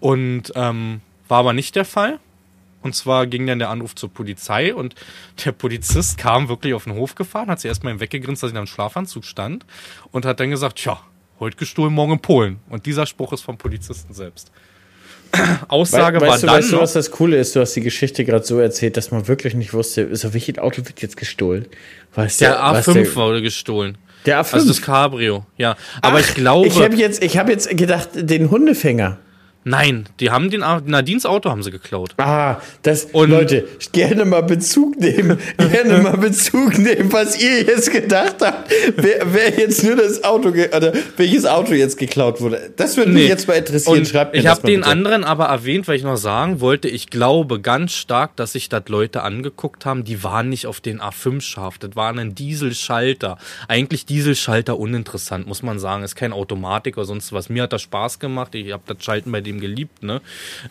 [SPEAKER 2] Und ähm, war aber nicht der Fall. Und zwar ging dann der Anruf zur Polizei und der Polizist kam wirklich auf den Hof gefahren, hat sich erstmal weggegrinst, dass ich da im Schlafanzug stand und hat dann gesagt, tja, heute gestohlen, morgen in Polen. Und dieser Spruch ist vom Polizisten selbst. Aussage
[SPEAKER 1] Wei-
[SPEAKER 2] war
[SPEAKER 1] du,
[SPEAKER 2] dann
[SPEAKER 1] weißt du, was das Coole ist? Du hast die Geschichte gerade so erzählt, dass man wirklich nicht wusste, so welches Auto wird jetzt gestohlen? Weißt
[SPEAKER 2] der
[SPEAKER 1] was
[SPEAKER 2] A5 wurde gestohlen.
[SPEAKER 1] Der A5.
[SPEAKER 2] Also das Cabrio, ja. Aber
[SPEAKER 1] Ach,
[SPEAKER 2] ich glaube,
[SPEAKER 1] Ich habe jetzt, ich hab jetzt gedacht, den Hundefänger.
[SPEAKER 2] Nein, die haben den Nadines Auto haben sie geklaut.
[SPEAKER 1] Ah, das und Leute, gerne mal Bezug nehmen, gerne mal Bezug nehmen, was ihr jetzt gedacht habt, wer, wer jetzt nur das Auto oder welches Auto jetzt geklaut wurde. Das würde mich nee. jetzt mal interessieren. Und
[SPEAKER 2] Schreibt mir ich habe den bitte. anderen aber erwähnt, weil ich noch sagen wollte, ich glaube ganz stark, dass sich das Leute angeguckt haben, die waren nicht auf den A5 scharf, das war ein Dieselschalter. Eigentlich Dieselschalter uninteressant, muss man sagen, ist kein Automatik oder sonst was. Mir hat das Spaß gemacht, ich habe das Schalten bei dem ihm geliebt. Ne?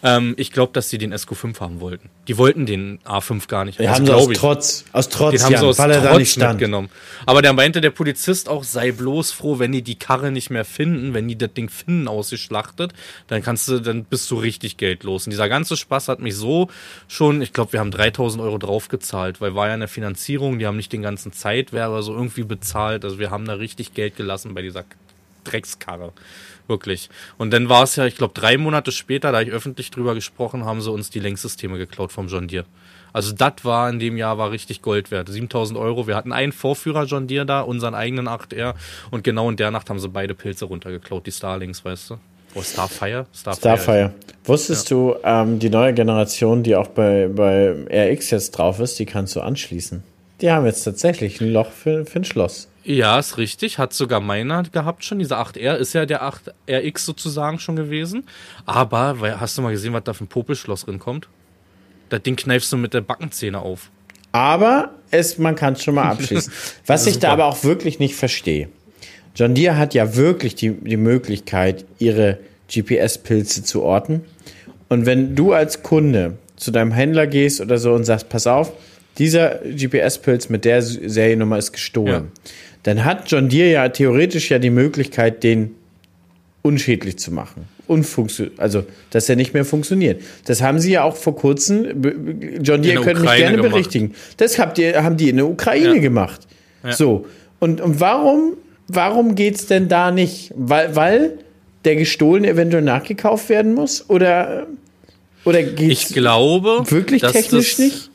[SPEAKER 2] Ähm, ich glaube, dass sie den SQ5 haben wollten. Die wollten den A5 gar nicht.
[SPEAKER 1] Die also, haben sie aus ich. Trotz, aus Trotz,
[SPEAKER 2] den haben sie aus weil er Trotz da nicht stand. mitgenommen. Aber der meinte der Polizist auch, sei bloß froh, wenn die die Karre nicht mehr finden, wenn die das Ding finden ausgeschlachtet, dann kannst du, dann bist du richtig geldlos. Und dieser ganze Spaß hat mich so schon, ich glaube, wir haben 3000 Euro draufgezahlt, weil war ja eine Finanzierung, die haben nicht den ganzen Zeitwerber so irgendwie bezahlt. Also wir haben da richtig Geld gelassen bei dieser Dreckskarre. Wirklich. Und dann war es ja, ich glaube, drei Monate später, da ich öffentlich drüber gesprochen, haben sie uns die Lenksysteme geklaut vom John Deere. Also das war in dem Jahr war richtig Gold wert. 7000 Euro. Wir hatten einen Vorführer John Deere da, unseren eigenen 8R. Und genau in der Nacht haben sie beide Pilze runtergeklaut, die Starlings, weißt du? Oh, Starfire?
[SPEAKER 1] Starfire. Starfire. Wusstest ja. du, ähm, die neue Generation, die auch bei, bei RX jetzt drauf ist, die kannst du anschließen. Die haben jetzt tatsächlich ein Loch für, für ein Schloss.
[SPEAKER 2] Ja, ist richtig. Hat sogar meiner gehabt schon. Dieser 8R ist ja der 8RX sozusagen schon gewesen. Aber, hast du mal gesehen, was da für ein Popelschloss drin kommt? Das Ding kneifst du mit der Backenzähne auf.
[SPEAKER 1] Aber es, man kann es schon mal abschließen. Was ich da aber auch wirklich nicht verstehe. John Deere hat ja wirklich die, die Möglichkeit, ihre GPS-Pilze zu orten. Und wenn du als Kunde zu deinem Händler gehst oder so und sagst, pass auf, dieser GPS-Pilz mit der Seriennummer ist gestohlen. Ja dann hat John Deere ja theoretisch ja die Möglichkeit, den unschädlich zu machen. also, dass er nicht mehr funktioniert. Das haben sie ja auch vor kurzem, John Deere können mich gerne gemacht. berichtigen. Das habt ihr, haben die in der Ukraine ja. gemacht. Ja. So. Und, und warum, warum geht es denn da nicht? Weil, weil der gestohlen eventuell nachgekauft werden muss? Oder, oder geht
[SPEAKER 2] es wirklich
[SPEAKER 1] technisch nicht?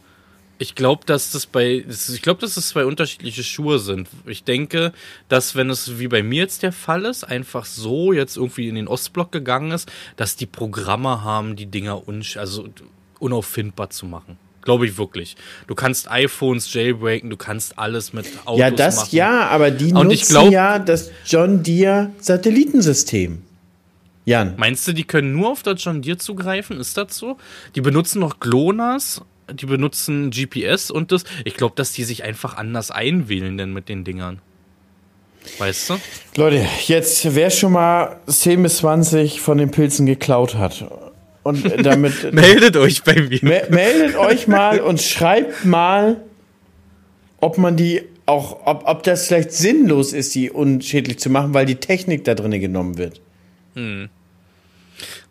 [SPEAKER 2] Ich glaube, dass das bei, ich glaube, dass es zwei unterschiedliche Schuhe sind. Ich denke, dass wenn es wie bei mir jetzt der Fall ist, einfach so jetzt irgendwie in den Ostblock gegangen ist, dass die Programme haben, die Dinger un, also unauffindbar zu machen. Glaube ich wirklich. Du kannst iPhones jailbreaken, du kannst alles mit
[SPEAKER 1] Autos Ja, das machen. ja, aber die Und nutzen glaub, ja das John Deere Satellitensystem.
[SPEAKER 2] Jan. Meinst du, die können nur auf das John Deere zugreifen? Ist das so? Die benutzen noch GLONASS die benutzen GPS und das. Ich glaube, dass die sich einfach anders einwählen denn mit den Dingern. Weißt du?
[SPEAKER 1] Leute, jetzt wer schon mal 10 bis 20 von den Pilzen geklaut hat und damit
[SPEAKER 2] meldet euch bei mir.
[SPEAKER 1] Me meldet euch mal und schreibt mal, ob man die auch, ob, ob das vielleicht sinnlos ist, die unschädlich zu machen, weil die Technik da drin genommen wird. Hm.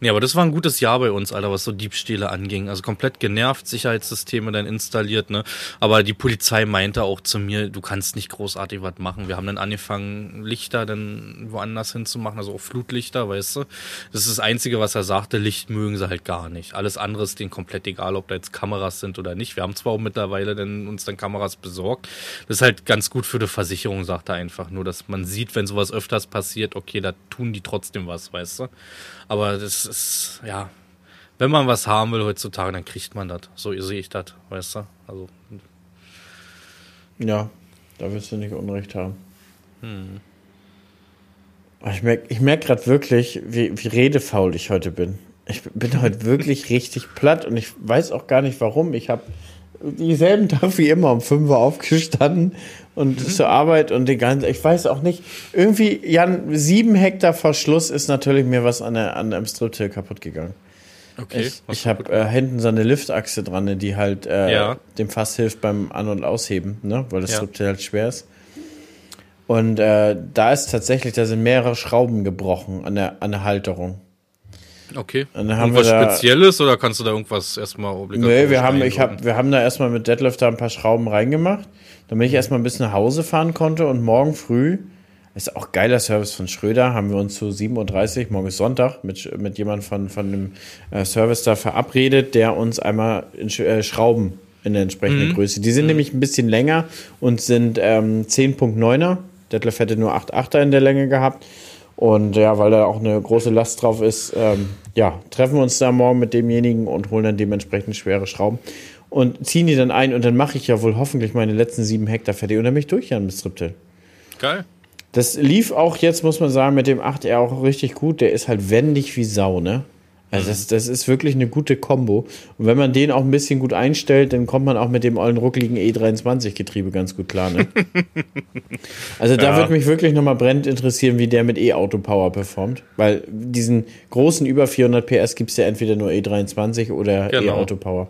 [SPEAKER 2] Nee, aber das war ein gutes Jahr bei uns, Alter, was so Diebstähle anging. Also komplett genervt, Sicherheitssysteme dann installiert, ne? Aber die Polizei meinte auch zu mir, du kannst nicht großartig was machen. Wir haben dann angefangen, Lichter dann woanders hinzumachen, also auch Flutlichter, weißt du? Das ist das Einzige, was er sagte, Licht mögen sie halt gar nicht. Alles andere ist denen komplett egal, ob da jetzt Kameras sind oder nicht. Wir haben zwar auch mittlerweile dann uns dann Kameras besorgt. Das ist halt ganz gut für die Versicherung, sagt er einfach. Nur, dass man sieht, wenn sowas öfters passiert, okay, da tun die trotzdem was, weißt du? Aber das ist, ja, wenn man was haben will heutzutage, dann kriegt man das. So sehe ich das, weißt du? Also.
[SPEAKER 1] Ja, da wirst du nicht Unrecht haben. Hm. Ich merke ich merk gerade wirklich, wie, wie redefaul ich heute bin. Ich bin heute wirklich richtig platt und ich weiß auch gar nicht warum. Ich habe dieselben Tag wie immer um 5 Uhr aufgestanden und mhm. zur Arbeit und den ganzen, ich weiß auch nicht, irgendwie, Jan, sieben Hektar Verschluss ist natürlich mir was an, der, an einem Striptil kaputt gegangen. Okay. Ich, ich habe äh, hinten so eine Liftachse dran, die halt äh, ja. dem Fass hilft beim An- und Ausheben, ne? weil das ja. Striptil halt schwer ist. Und äh, da ist tatsächlich, da sind mehrere Schrauben gebrochen an der, an der Halterung.
[SPEAKER 2] Okay. Irgendwas Spezielles oder kannst du da irgendwas erstmal
[SPEAKER 1] obligatorisch Nee, wir haben, ich hab, wir haben da erstmal mit Deadlift da ein paar Schrauben reingemacht, damit ich erstmal ein bisschen nach Hause fahren konnte und morgen früh, ist auch geiler Service von Schröder, haben wir uns zu 7.30 Uhr, morgen ist Sonntag, mit, mit jemandem von, von dem äh, Service da verabredet, der uns einmal in, äh, Schrauben in der entsprechenden mhm. Größe. Die sind mhm. nämlich ein bisschen länger und sind ähm, 10.9er. Detlef hätte nur 8.8er in der Länge gehabt Und ja, weil da auch eine große Last drauf ist, ähm, ja, treffen wir uns da morgen mit demjenigen und holen dann dementsprechend schwere Schrauben und ziehen die dann ein und dann mache ich ja wohl hoffentlich meine letzten sieben Hektar fertig und dann bin ich durch, Jan, bis Triptel.
[SPEAKER 2] Geil.
[SPEAKER 1] Das lief auch jetzt, muss man sagen, mit dem 8R auch richtig gut. Der ist halt wendig wie Sau, ne? Also das, das ist wirklich eine gute Kombo. Und wenn man den auch ein bisschen gut einstellt, dann kommt man auch mit dem ollen ruckligen E23-Getriebe ganz gut klar. Ne? also da
[SPEAKER 2] Ja.
[SPEAKER 1] würde mich wirklich nochmal brennend interessieren, wie der mit E-Auto-Power performt. Weil diesen großen über 400 PS gibt es ja entweder nur E23 oder
[SPEAKER 2] Genau.
[SPEAKER 1] E-Auto-Power.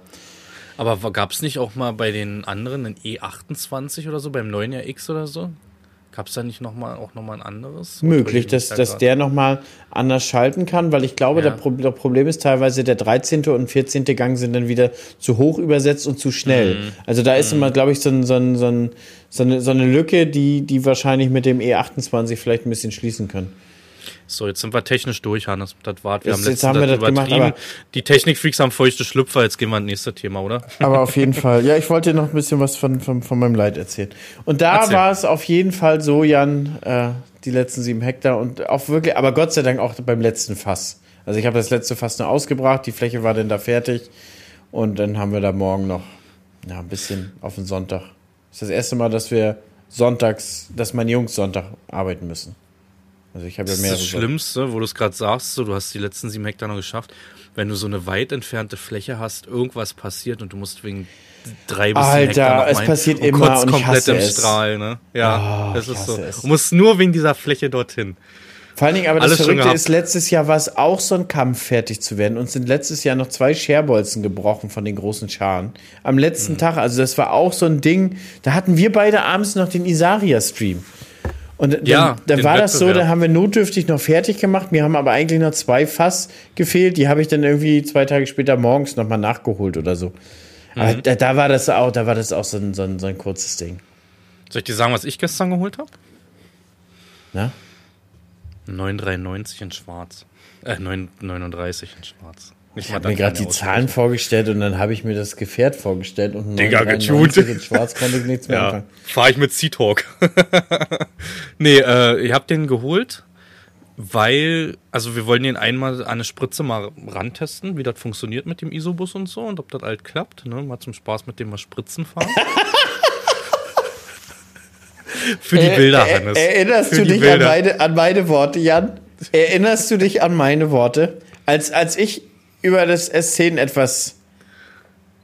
[SPEAKER 2] Aber gab es nicht auch mal bei den anderen ein E28 oder so, beim neuen RX oder so? Gab es da nicht noch mal, auch nochmal ein anderes?
[SPEAKER 1] Möglich, dass,
[SPEAKER 2] da
[SPEAKER 1] dass
[SPEAKER 2] grad-
[SPEAKER 1] der nochmal anders schalten kann, weil ich glaube,
[SPEAKER 2] Ja.
[SPEAKER 1] der Pro das Problem ist teilweise, der 13. und 14. Gang sind dann wieder zu hoch übersetzt und zu schnell.
[SPEAKER 2] Mhm.
[SPEAKER 1] Also da ist immer, glaube ich, so, ein, so, ein, so, ein, so, eine, so eine Lücke, die, die wahrscheinlich mit dem E28 vielleicht ein bisschen schließen können.
[SPEAKER 2] So, jetzt sind wir technisch durch, Hannes. Das war, wir
[SPEAKER 1] Jetzt-
[SPEAKER 2] haben
[SPEAKER 1] jetzt haben wir
[SPEAKER 2] das
[SPEAKER 1] gemacht,
[SPEAKER 2] übertrieben.
[SPEAKER 1] aber-
[SPEAKER 2] Die Technikfreaks haben feuchte Schlüpfer, jetzt gehen wir ins nächste Thema, oder?
[SPEAKER 1] Aber auf jeden Fall. Ja, ich wollte dir noch ein bisschen was von, von, von meinem Leid erzählen. Und da
[SPEAKER 2] Erzähl.
[SPEAKER 1] war es auf jeden Fall so, Jan, äh, die letzten sieben Hektar und auch wirklich, aber Gott sei Dank auch beim letzten Fass. Also ich habe das letzte Fass nur ausgebracht, die Fläche war dann da fertig und dann haben wir da morgen noch ja, ein bisschen auf den Sonntag. Das ist das erste Mal, dass wir sonntags, dass meine Jungs Sonntag arbeiten müssen. Also ich habe ja
[SPEAKER 2] Das ist
[SPEAKER 1] mehrere.
[SPEAKER 2] das Schlimmste, wo du es gerade sagst, so, du hast die letzten sieben Hektar noch geschafft. Wenn du so eine weit entfernte Fläche hast, irgendwas passiert und du musst wegen drei bis
[SPEAKER 1] Alter,
[SPEAKER 2] Hektar noch
[SPEAKER 1] es passiert
[SPEAKER 2] und
[SPEAKER 1] immer
[SPEAKER 2] kotzt
[SPEAKER 1] und
[SPEAKER 2] komplett im
[SPEAKER 1] es.
[SPEAKER 2] Strahl, ne? Ja,
[SPEAKER 1] Oh,
[SPEAKER 2] das ist so.
[SPEAKER 1] es.
[SPEAKER 2] Du musst nur wegen dieser Fläche dorthin.
[SPEAKER 1] Vor allen Dingen, aber das
[SPEAKER 2] Alles schon
[SPEAKER 1] Verrückte ist, letztes Jahr war es auch so ein Kampf, fertig zu werden. Uns sind letztes Jahr noch zwei Scherbolzen gebrochen von den großen Scharen. Am letzten
[SPEAKER 2] Mhm.
[SPEAKER 1] Tag, also das war auch so ein Ding, da hatten wir beide abends noch den Isaria-Stream. Und dann,
[SPEAKER 2] Ja,
[SPEAKER 1] dann war das so, da haben wir notdürftig noch fertig gemacht. Mir haben aber eigentlich noch zwei Fass gefehlt. Die habe ich dann irgendwie zwei Tage später morgens nochmal nachgeholt oder so. Aber
[SPEAKER 2] Mhm.
[SPEAKER 1] da, da war das auch, da war das auch so ein, so ein, so ein kurzes Ding.
[SPEAKER 2] Soll ich dir sagen, was ich gestern geholt habe?
[SPEAKER 1] Ne?
[SPEAKER 2] 9,93 in schwarz. Äh, 9,39 in schwarz.
[SPEAKER 1] Ich habe mir gerade die Zahlen vorgestellt und dann habe ich mir das Gefährt vorgestellt und
[SPEAKER 2] Digga,
[SPEAKER 1] 993
[SPEAKER 2] getuned.
[SPEAKER 1] in Schwarz konnte ich nichts mehr
[SPEAKER 2] Ja,
[SPEAKER 1] anfangen.
[SPEAKER 2] fahre ich mit Seahawk. nee, äh, ich habe den geholt, weil, also wir wollen den einmal an eine Spritze mal rantesten, wie das funktioniert mit dem Isobus und so und ob das halt klappt. Ne? Mal zum Spaß mit dem mal Spritzen fahren. Für die Bilder,
[SPEAKER 1] Äh,
[SPEAKER 2] Hannes.
[SPEAKER 1] äh, Erinnerst
[SPEAKER 2] Für
[SPEAKER 1] du dich an meine, an meine Worte, Jan? Erinnerst du dich an meine Worte? Als, als ich über das S10 etwas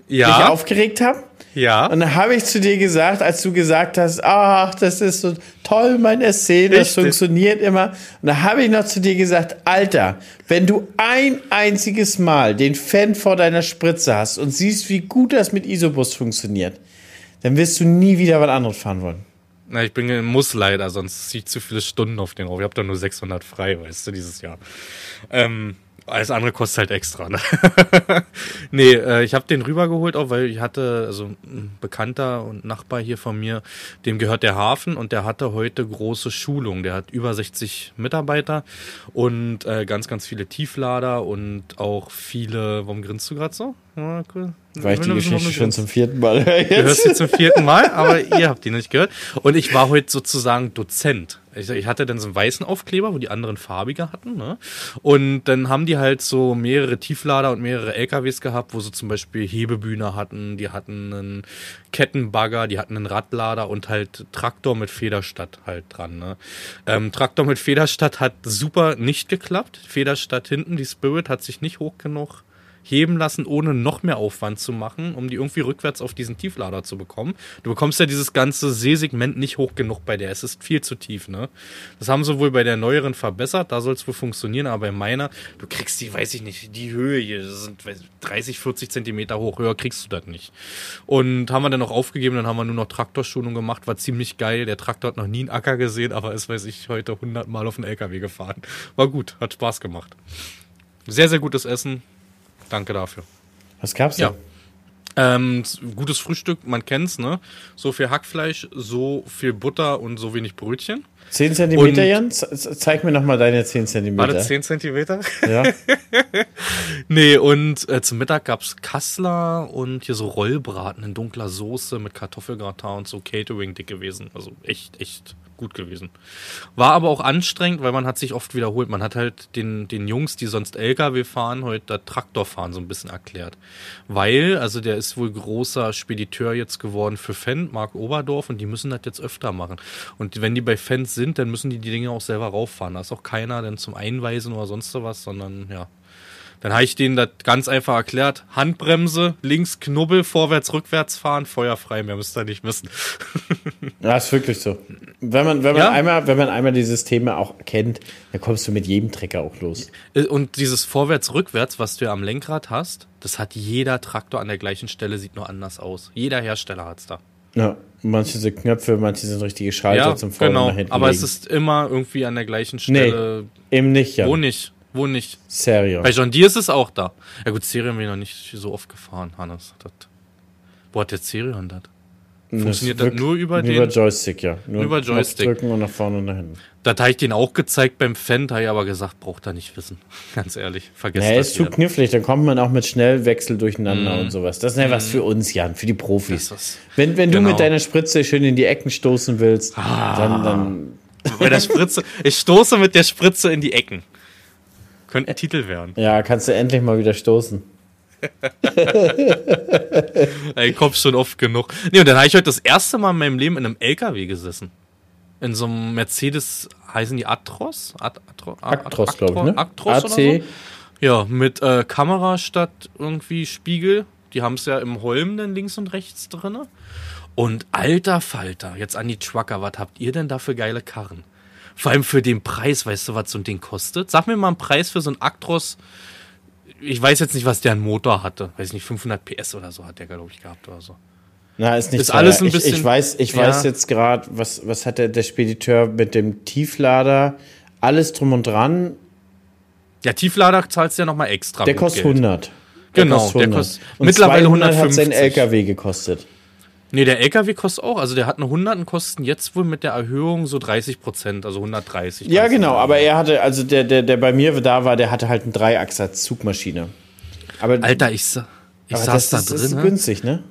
[SPEAKER 1] mich
[SPEAKER 2] Ja,
[SPEAKER 1] aufgeregt habe?
[SPEAKER 2] ja.
[SPEAKER 1] Und dann habe ich zu dir gesagt, als du gesagt hast, ach, das ist so toll, mein S10, das
[SPEAKER 2] Richtig.
[SPEAKER 1] funktioniert immer. Und da habe ich noch zu dir gesagt, Alter, wenn du ein einziges Mal den Fan vor deiner Spritze hast und siehst, wie gut das mit Isobus funktioniert, dann wirst du nie wieder was anderes fahren wollen.
[SPEAKER 2] Na, ich bin muss leider, sonst ziehe ich zu viele Stunden auf den drauf. Ich habe da nur 600 frei, weißt du, dieses Jahr. Ähm, alles andere kostet halt extra. Ne? nee, äh, ich habe den rübergeholt, auch weil ich hatte, also ein Bekannter und Nachbar hier von mir, dem gehört der Hafen und der hatte heute große Schulung. Der hat über 60 Mitarbeiter und äh, ganz, ganz viele Tieflader und auch viele. Warum grinst du gerade so? Ja, cool.
[SPEAKER 1] Weil ich die Geschichte schon zum vierten Mal höre
[SPEAKER 2] Du hörst sie
[SPEAKER 1] jetzt.
[SPEAKER 2] zum vierten Mal, aber ihr habt die nicht gehört. Und ich war heute sozusagen Dozent. Ich, ich hatte dann so einen weißen Aufkleber, wo die anderen farbige hatten. Ne? Und dann haben die halt so mehrere Tieflader und mehrere LKWs gehabt, wo sie zum Beispiel Hebebühne hatten, die hatten einen Kettenbagger, die hatten einen Radlader und halt Traktor mit Federstadt halt dran. Ne? Ähm, Traktor mit Federstadt hat super nicht geklappt. Federstadt hinten, die Spirit hat sich nicht hoch genug heben lassen, ohne noch mehr Aufwand zu machen, um die irgendwie rückwärts auf diesen Tieflader zu bekommen. Du bekommst ja dieses ganze Seesegment nicht hoch genug bei der. Es ist viel zu tief, ne? Das haben sie wohl bei der neueren verbessert, da soll es wohl funktionieren, aber bei meiner, du kriegst die, weiß ich nicht, die Höhe hier, das sind weiß, 30, 40 Zentimeter hoch, höher kriegst du das nicht. Und haben wir dann noch aufgegeben, dann haben wir nur noch Traktorschulung gemacht, war ziemlich geil. Der Traktor hat noch nie einen Acker gesehen, aber ist, weiß ich, heute 100 Mal auf den LKW gefahren. War gut, hat Spaß gemacht. Sehr, sehr gutes Essen. Danke dafür.
[SPEAKER 1] Was gab's
[SPEAKER 2] Ja.
[SPEAKER 1] da?
[SPEAKER 2] Ähm, gutes Frühstück, man kennt's, ne? So viel Hackfleisch, so viel Butter und so wenig Brötchen.
[SPEAKER 1] 10 Zentimeter,
[SPEAKER 2] Und-
[SPEAKER 1] Jan? Zeig mir noch mal deine 10
[SPEAKER 2] War
[SPEAKER 1] Zentimeter.
[SPEAKER 2] das 10 Zentimeter?
[SPEAKER 1] Ja.
[SPEAKER 2] nee, und äh, zum Mittag gab's Kassler und hier so Rollbraten in dunkler Soße mit Kartoffelgratin und so Catering dick gewesen. Also echt, echt gut gewesen. War aber auch anstrengend, weil man hat sich oft wiederholt. Man hat halt den, den Jungs, die sonst LKW fahren, heute Traktorfahren so ein bisschen erklärt. Weil, also der ist wohl großer Spediteur jetzt geworden für Fendt, Mark Oberdorf, und die müssen das jetzt öfter machen. Und wenn die bei Fendt sind, dann müssen die die Dinge auch selber rauffahren. Da ist auch keiner dann zum Einweisen oder sonst was, sondern ja, dann habe ich denen das ganz einfach erklärt. Handbremse, links Knubbel, vorwärts, rückwärts fahren, feuerfrei, mehr müsst ihr nicht wissen.
[SPEAKER 1] ja, ist wirklich so. Wenn man, wenn man, ja? einmal, wenn man einmal die Systeme auch kennt, dann kommst du mit jedem Trecker auch los.
[SPEAKER 2] Äh, und dieses vorwärts, rückwärts, was du ja am Lenkrad hast, das hat jeder Traktor an der gleichen Stelle, sieht nur anders aus. Jeder Hersteller hat es da.
[SPEAKER 1] Ja, manche sind Knöpfe, manche sind richtige Schalter
[SPEAKER 2] ja,
[SPEAKER 1] zum
[SPEAKER 2] Vorne genau, nach hinten. Aber legen. es ist immer irgendwie an der gleichen Stelle.
[SPEAKER 1] Nee, eben nicht,
[SPEAKER 2] ja. Wo nicht? Wo nicht?
[SPEAKER 1] Serion.
[SPEAKER 2] Bei John Deere ist es auch da. Ja gut, Serion bin ich noch nicht so oft gefahren, Hannes. Das, wo hat der Serion das? Funktioniert das, das nur über den?
[SPEAKER 1] Über Joystick, ja.
[SPEAKER 2] Nur über Joystick.
[SPEAKER 1] drücken und nach vorne und nach hinten.
[SPEAKER 2] Das habe ich den auch gezeigt beim Fan, habe ich aber gesagt, braucht er nicht wissen. Ganz ehrlich, vergesst
[SPEAKER 1] naja, das. ist zu knifflig, dann kommt man auch mit Schnellwechsel durcheinander mm. und sowas. Das ist ja mm. was für uns, Jan, für die Profis. Wenn, wenn genau. du mit deiner Spritze schön in die Ecken stoßen willst, ah. dann, dann
[SPEAKER 2] Bei der Spritze. Ich stoße mit der Spritze in die Ecken. Könnte ein Titel werden.
[SPEAKER 1] Ja, kannst du endlich mal wieder stoßen.
[SPEAKER 2] ich komm schon oft genug. Nee, und dann habe ich heute das erste Mal in meinem Leben in einem LKW gesessen. In so einem Mercedes, heißen die Atros? At,
[SPEAKER 1] Atro, Actros, glaube ich, ne?
[SPEAKER 2] Actros AC. So? Ja, mit äh, Kamera statt irgendwie Spiegel. Die haben es ja im Holm dann links und rechts drin. Und alter Falter, jetzt an die Trucker, was habt ihr denn da für geile Karren? Vor allem für den Preis, weißt du, was so ein Ding kostet? Sag mir mal einen Preis für so ein Actros. Ich weiß jetzt nicht, was der einen Motor hatte. Weiß nicht, 500 PS oder so hat der, glaube ich, gehabt oder so.
[SPEAKER 1] Na, ist nicht
[SPEAKER 2] ist alles ein bisschen.
[SPEAKER 1] Ich, ich weiß, ich ja. weiß jetzt gerade, was, was hat der, der Spediteur mit dem Tieflader? Alles drum und dran.
[SPEAKER 2] Ja, Tieflader zahlst du ja nochmal extra.
[SPEAKER 1] Der kostet 100.
[SPEAKER 2] Der genau, kostet 100. der kostet
[SPEAKER 1] und mittlerweile 150. hat sein LKW gekostet.
[SPEAKER 2] Nee, der LKW kostet auch, also der hat eine 100 und kosten jetzt wohl mit der Erhöhung so 30 Prozent, also 130.
[SPEAKER 1] Ja, genau, aber er hatte, also der, der, der bei mir da war, der hatte halt eine Dreiachser-Zugmaschine.
[SPEAKER 2] Aber, Alter, ich, ich saß das, da drin. Das ist
[SPEAKER 1] günstig, ne?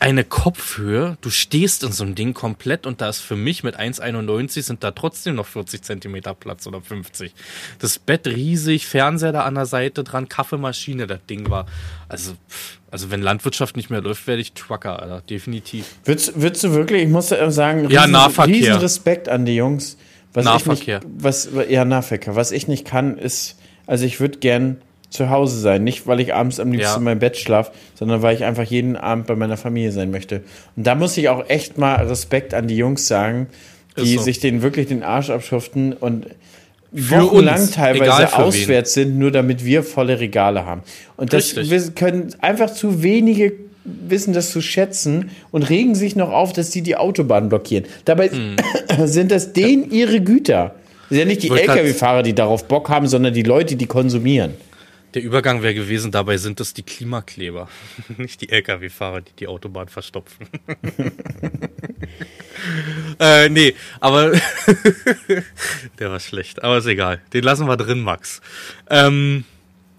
[SPEAKER 2] Eine Kopfhöhe, du stehst in so einem Ding komplett und da ist für mich mit 1,91 sind da trotzdem noch 40 Zentimeter Platz oder 50. Das Bett riesig, Fernseher da an der Seite dran, Kaffeemaschine, das Ding war. Also, also wenn Landwirtschaft nicht mehr läuft, werde ich Trucker, Alter, definitiv.
[SPEAKER 1] Würdest, würdest du wirklich, ich muss sagen,
[SPEAKER 2] riesen, ja, Nahverkehr. riesen
[SPEAKER 1] Respekt an die Jungs.
[SPEAKER 2] Was Nahverkehr.
[SPEAKER 1] Ich nicht, was, ja, Nahverkehr. Was ich nicht kann, ist, also ich würde gern zu Hause sein. Nicht, weil ich abends am liebsten ja. in meinem Bett schlafe, sondern weil ich einfach jeden Abend bei meiner Familie sein möchte. Und da muss ich auch echt mal Respekt an die Jungs sagen, die so. sich den wirklich den Arsch abschuften und wochenlang teilweise auswärts wen. sind, nur damit wir volle Regale haben. Und das wir können einfach zu wenige wissen das zu schätzen und regen sich noch auf, dass sie die Autobahn blockieren. Dabei hm. sind das denen ihre Güter. Das sind ja nicht die Lkw-Fahrer, die darauf Bock haben, sondern die Leute, die konsumieren.
[SPEAKER 2] Der Übergang wäre gewesen, dabei sind es die Klimakleber, nicht die Lkw-Fahrer, die die Autobahn verstopfen. äh, nee, aber der war schlecht, aber ist egal. Den lassen wir drin, Max. Ähm,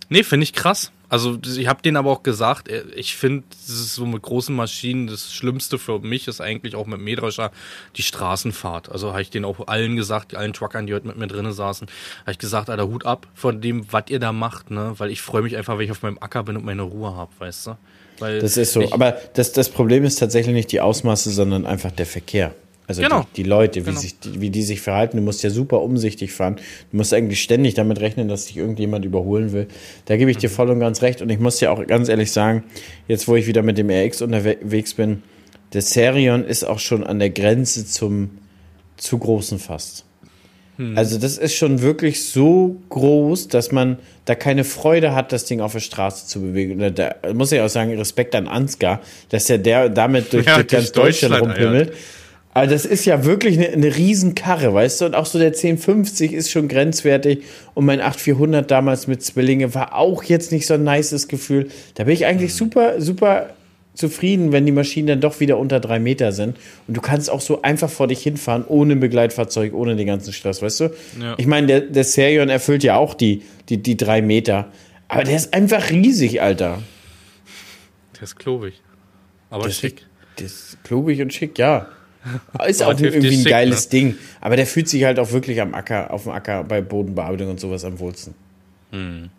[SPEAKER 2] nee, finde ich krass. Also ich habe denen aber auch gesagt, äh, ich finde, das ist so mit großen Maschinen, das Schlimmste für mich ist eigentlich auch mit Mähdrescher die Straßenfahrt. Also habe ich denen auch allen gesagt, allen Truckern, die heute mit mir drinnen saßen, habe ich gesagt, Alter, Hut ab von dem, was ihr da macht, ne? Weil ich freue mich einfach, wenn ich auf meinem Acker bin und meine Ruhe habe, weißt du? Weil
[SPEAKER 1] das ist so. Aber das, das Problem ist tatsächlich nicht die Ausmaße, sondern einfach der Verkehr. Also genau. die, die, Leute, wie, genau. sich, wie die sich verhalten. Du musst ja super umsichtig fahren. Du musst eigentlich ständig damit rechnen, dass dich irgendjemand überholen will. Da gebe ich dir mhm. voll und ganz recht. Und ich muss dir auch ganz ehrlich sagen, jetzt wo ich wieder mit dem RX unterwegs bin, der Serion ist auch schon an der Grenze zum zu großen fast. Hm. Also das ist schon wirklich so groß, dass man da keine Freude hat, das Ding auf der Straße zu bewegen. Da muss ich auch sagen, Respekt an Ansgar, dass er der damit durch, ja, durch ganz Deutschland, Deutschland rumpimmelt. Ja. Also das ist ja wirklich eine, eine Riesenkarre, weißt du? Und auch so der 1050 ist schon grenzwertig. Und mein 8400 damals mit Zwillinge war auch jetzt nicht so ein nices Gefühl. Da bin ich eigentlich mhm. super, super zufrieden, wenn die Maschinen dann doch wieder unter drei Meter sind. Und du kannst auch so einfach vor dich hinfahren, ohne Begleitfahrzeug, ohne den ganzen Stress, weißt du? Ja. Ich meine, der, der Serion erfüllt ja auch die, die, die drei Meter. Aber der ist einfach riesig, Alter.
[SPEAKER 2] Der ist klobig. Aber
[SPEAKER 1] der
[SPEAKER 2] schick.
[SPEAKER 1] der ist klobig und schick, ja. Ist auch irgendwie ein geiles ne? Ding. Aber der fühlt sich halt auch wirklich am Acker, auf dem Acker bei Bodenbearbeitung und sowas am wohlsten. Hm.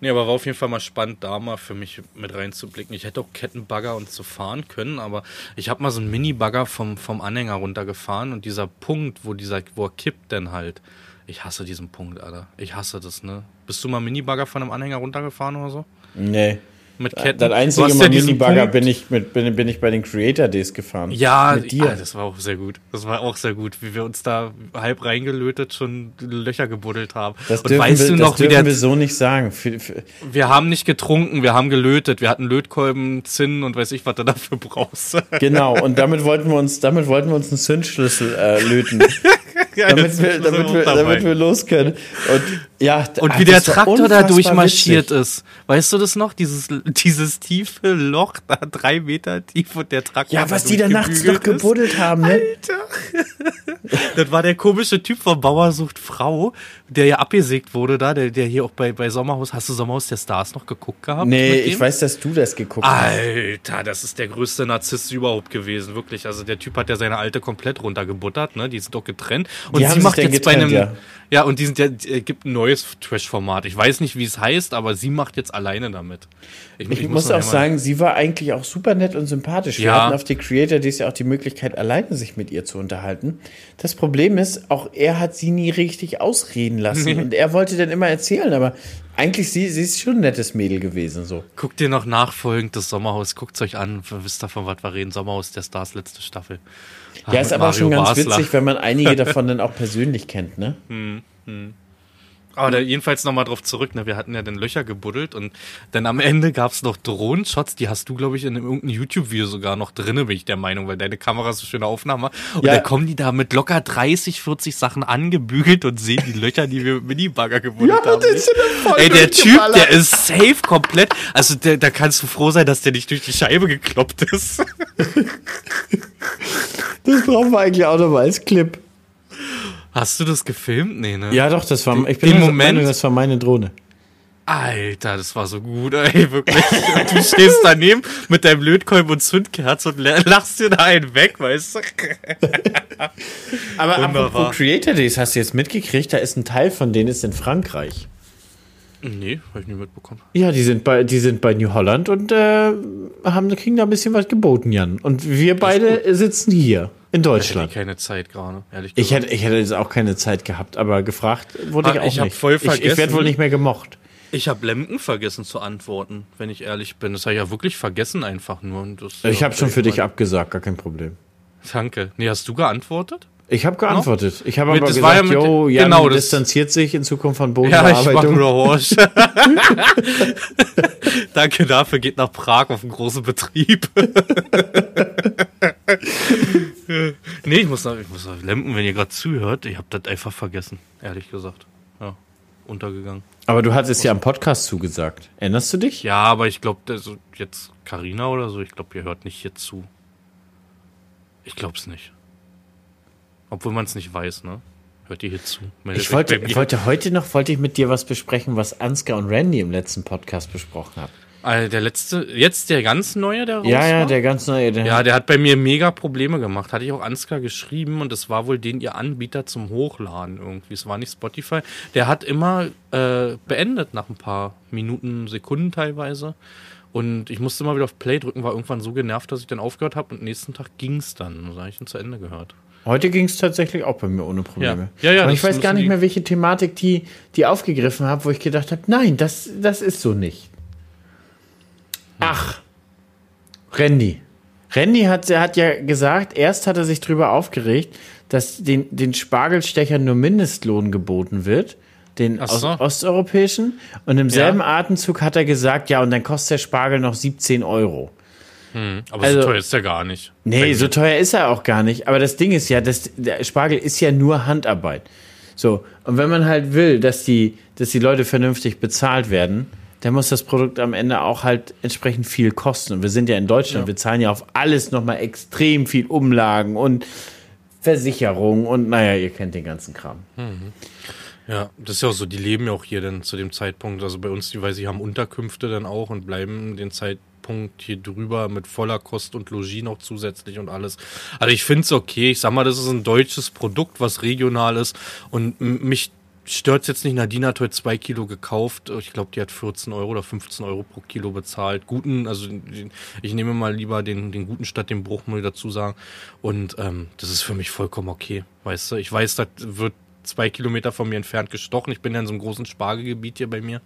[SPEAKER 2] Nee, aber war auf jeden Fall mal spannend, da mal für mich mit reinzublicken. Ich hätte auch Kettenbagger und so fahren können, aber ich habe mal so einen Mini-Bagger vom, vom Anhänger runtergefahren und dieser Punkt, wo dieser, wo er kippt denn halt. Ich hasse diesen Punkt, Alter. Ich hasse das, ne? Bist du mal Mini-Bagger von einem Anhänger runtergefahren oder so?
[SPEAKER 1] Nee mit Ketten. Das einzige Mal ja Minibagger bin ich, mit, bin, bin ich bei den Creator Days gefahren.
[SPEAKER 2] Ja, mit dir. Ah, das war auch sehr gut. Das war auch sehr gut, wie wir uns da halb reingelötet schon Löcher gebuddelt haben.
[SPEAKER 1] Das Und weißt wir, du noch, das dürfen wie der, wir so nicht sagen. Für,
[SPEAKER 2] für wir haben nicht getrunken, wir haben gelötet. Wir hatten Lötkolben, Zinnen und weiß ich, was du dafür brauchst.
[SPEAKER 1] Genau. Und damit wollten wir uns, damit wollten wir uns einen Zündschlüssel äh, löten. ja, damit, wir, damit, wir, damit wir los können. Und, ja,
[SPEAKER 2] und wie der Traktor da durchmarschiert ist. Weißt du das noch? Dieses, dieses tiefe Loch, da drei Meter tief und der Traktor.
[SPEAKER 1] Ja, was die da nachts noch gebuddelt haben, ne?
[SPEAKER 2] Alter. das war der komische Typ von Bauersucht Frau, der ja abgesägt wurde da, der, der hier auch bei, bei Sommerhaus. Hast du Sommerhaus der Stars noch geguckt gehabt?
[SPEAKER 1] Nee, ich weiß, dass du das geguckt
[SPEAKER 2] hast. Alter, das ist der größte Narzisst überhaupt gewesen, wirklich. Also der Typ hat ja seine alte komplett runtergebuttert, ne? Die sind doch getrennt. Und die sie macht jetzt getrennt, bei einem. Ja. Ja, und die sind ja, äh, gibt ein neues Trash-Format. Ich weiß nicht, wie es heißt, aber sie macht jetzt alleine damit.
[SPEAKER 1] Ich, ich, ich muss, muss auch sagen, sie war eigentlich auch super nett und sympathisch. Wir ja. hatten auf die Creator Days ja auch die Möglichkeit, alleine sich mit ihr zu unterhalten. Das Problem ist, auch er hat sie nie richtig ausreden lassen. und er wollte dann immer erzählen, aber eigentlich sie, sie ist schon ein nettes Mädel gewesen. So.
[SPEAKER 2] Guckt ihr noch nachfolgend das Sommerhaus, guckt es euch an, wisst ihr, von was wir reden. Sommerhaus der Stars, letzte Staffel.
[SPEAKER 1] Ja, ist aber Mario schon ganz Basler. witzig, wenn man einige davon dann auch persönlich kennt, ne? Hm, hm.
[SPEAKER 2] Aber da jedenfalls nochmal drauf zurück, ne? Wir hatten ja dann Löcher gebuddelt und dann am Ende gab's noch Drohenshots, die hast du, glaube ich, in irgendeinem YouTube-Video sogar noch drinne, bin ich der Meinung, weil deine Kamera so schöne Aufnahme. Und ja. da kommen die da mit locker 30, 40 Sachen angebügelt und sehen die Löcher, die wir mit Mini-Bagger gebuddelt ja, haben. Das ist voll Ey, der Typ, der ist safe komplett. Also der, da kannst du froh sein, dass der nicht durch die Scheibe gekloppt ist.
[SPEAKER 1] das brauchen wir eigentlich auch nochmal als Clip.
[SPEAKER 2] Hast du das gefilmt? Nee, ne?
[SPEAKER 1] Ja, doch, das war, ich bin Im Moment, Meinung, das war meine Drohne.
[SPEAKER 2] Alter, das war so gut, ey, wirklich. du stehst daneben mit deinem Lötkolben und Zündkerz und lachst dir da einen weg, weißt du?
[SPEAKER 1] Aber Wunderbar. apropos Creator Days, hast du jetzt mitgekriegt, da ist ein Teil von denen ist in Frankreich.
[SPEAKER 2] Nee, habe ich nie mitbekommen.
[SPEAKER 1] Ja, die sind bei, die sind bei New Holland und äh, haben, kriegen da ein bisschen was geboten, Jan. Und wir beide sitzen hier in Deutschland.
[SPEAKER 2] Ich hätte keine Zeit gerade,
[SPEAKER 1] ehrlich gesagt. Ich hätte, ich hätte jetzt auch keine Zeit gehabt, aber gefragt wurde ich auch
[SPEAKER 2] ich nicht. Voll vergessen.
[SPEAKER 1] Ich, ich werde wohl nicht mehr gemocht.
[SPEAKER 2] Ich habe Lemken vergessen zu antworten, wenn ich ehrlich bin. Das habe ich ja wirklich vergessen einfach nur.
[SPEAKER 1] Das, ich habe schon für dich abgesagt, gar kein Problem.
[SPEAKER 2] Danke. Nee, hast du geantwortet?
[SPEAKER 1] Ich habe geantwortet. Ich habe aber gesagt, ja jo, Jan genau, distanziert sich in Zukunft von Bodenbearbeitung. Ja, ich.
[SPEAKER 2] Danke dafür, geht nach Prag auf einen großen Betrieb. nee, ich muss noch, ich muss noch lempen, wenn ihr gerade zuhört. Ich habe das einfach vergessen, ehrlich gesagt. Ja, untergegangen.
[SPEAKER 1] Aber du hattest ja am Podcast zugesagt. Erinnerst du dich?
[SPEAKER 2] Ja, aber ich glaube, also jetzt Karina oder so, ich glaube, ihr hört nicht hier zu. Ich glaube es nicht. Obwohl man es nicht weiß, ne? Hört ihr hier zu?
[SPEAKER 1] ich wollte, wollte heute noch wollte ich mit dir was besprechen, was Ansgar und Randy im letzten Podcast besprochen haben.
[SPEAKER 2] Also der letzte, jetzt der ganz neue, der
[SPEAKER 1] raus Ja, ja, war? der ganz neue.
[SPEAKER 2] Der ja, der hat bei mir mega Probleme gemacht. Hatte ich auch Ansgar geschrieben und es war wohl den ihr Anbieter zum Hochladen irgendwie. Es war nicht Spotify. Der hat immer äh, beendet nach ein paar Minuten, Sekunden teilweise. Und ich musste immer wieder auf Play drücken, war irgendwann so genervt, dass ich dann aufgehört habe und nächsten Tag ging es dann. Da habe ich ihn zu Ende gehört.
[SPEAKER 1] Heute ging es tatsächlich auch bei mir ohne Probleme. Ja, ja, ja. Und ich weiß gar nicht mehr, welche Thematik die, die aufgegriffen habe, wo ich gedacht habe, nein, das, das ist so nicht. Ach, Randy. Randy hat, hat ja gesagt, erst hat er sich darüber aufgeregt, dass den, den Spargelstechern nur Mindestlohn geboten wird, den so. osteuropäischen. Und im selben ja. Atemzug hat er gesagt, ja, und dann kostet der Spargel noch 17 Euro.
[SPEAKER 2] Hm, aber also, so teuer ist er gar nicht.
[SPEAKER 1] Nee, so teuer ist er auch gar nicht. Aber das Ding ist ja, das, der Spargel ist ja nur Handarbeit. So, und wenn man halt will, dass die, dass die Leute vernünftig bezahlt werden, dann muss das Produkt am Ende auch halt entsprechend viel kosten. Und wir sind ja in Deutschland, ja. wir zahlen ja auf alles nochmal extrem viel Umlagen und Versicherung und naja, ihr kennt den ganzen Kram. Mhm.
[SPEAKER 2] Ja, das ist ja auch so, die leben ja auch hier dann zu dem Zeitpunkt. Also bei uns, die weiß ich, haben Unterkünfte dann auch und bleiben den Zeit, Punkt hier drüber mit voller Kost und Logis noch zusätzlich und alles. Also ich finde es okay. Ich sag mal, das ist ein deutsches Produkt, was regional ist und mich stört jetzt nicht. Nadine hat heute zwei Kilo gekauft. Ich glaube, die hat 14 Euro oder 15 Euro pro Kilo bezahlt. Guten, also ich nehme mal lieber den, den guten statt den Bruch, muss ich dazu sagen. Und ähm, das ist für mich vollkommen okay. Weißt du, ich weiß, das wird zwei Kilometer von mir entfernt gestochen. Ich bin ja in so einem großen Spargelgebiet hier bei mir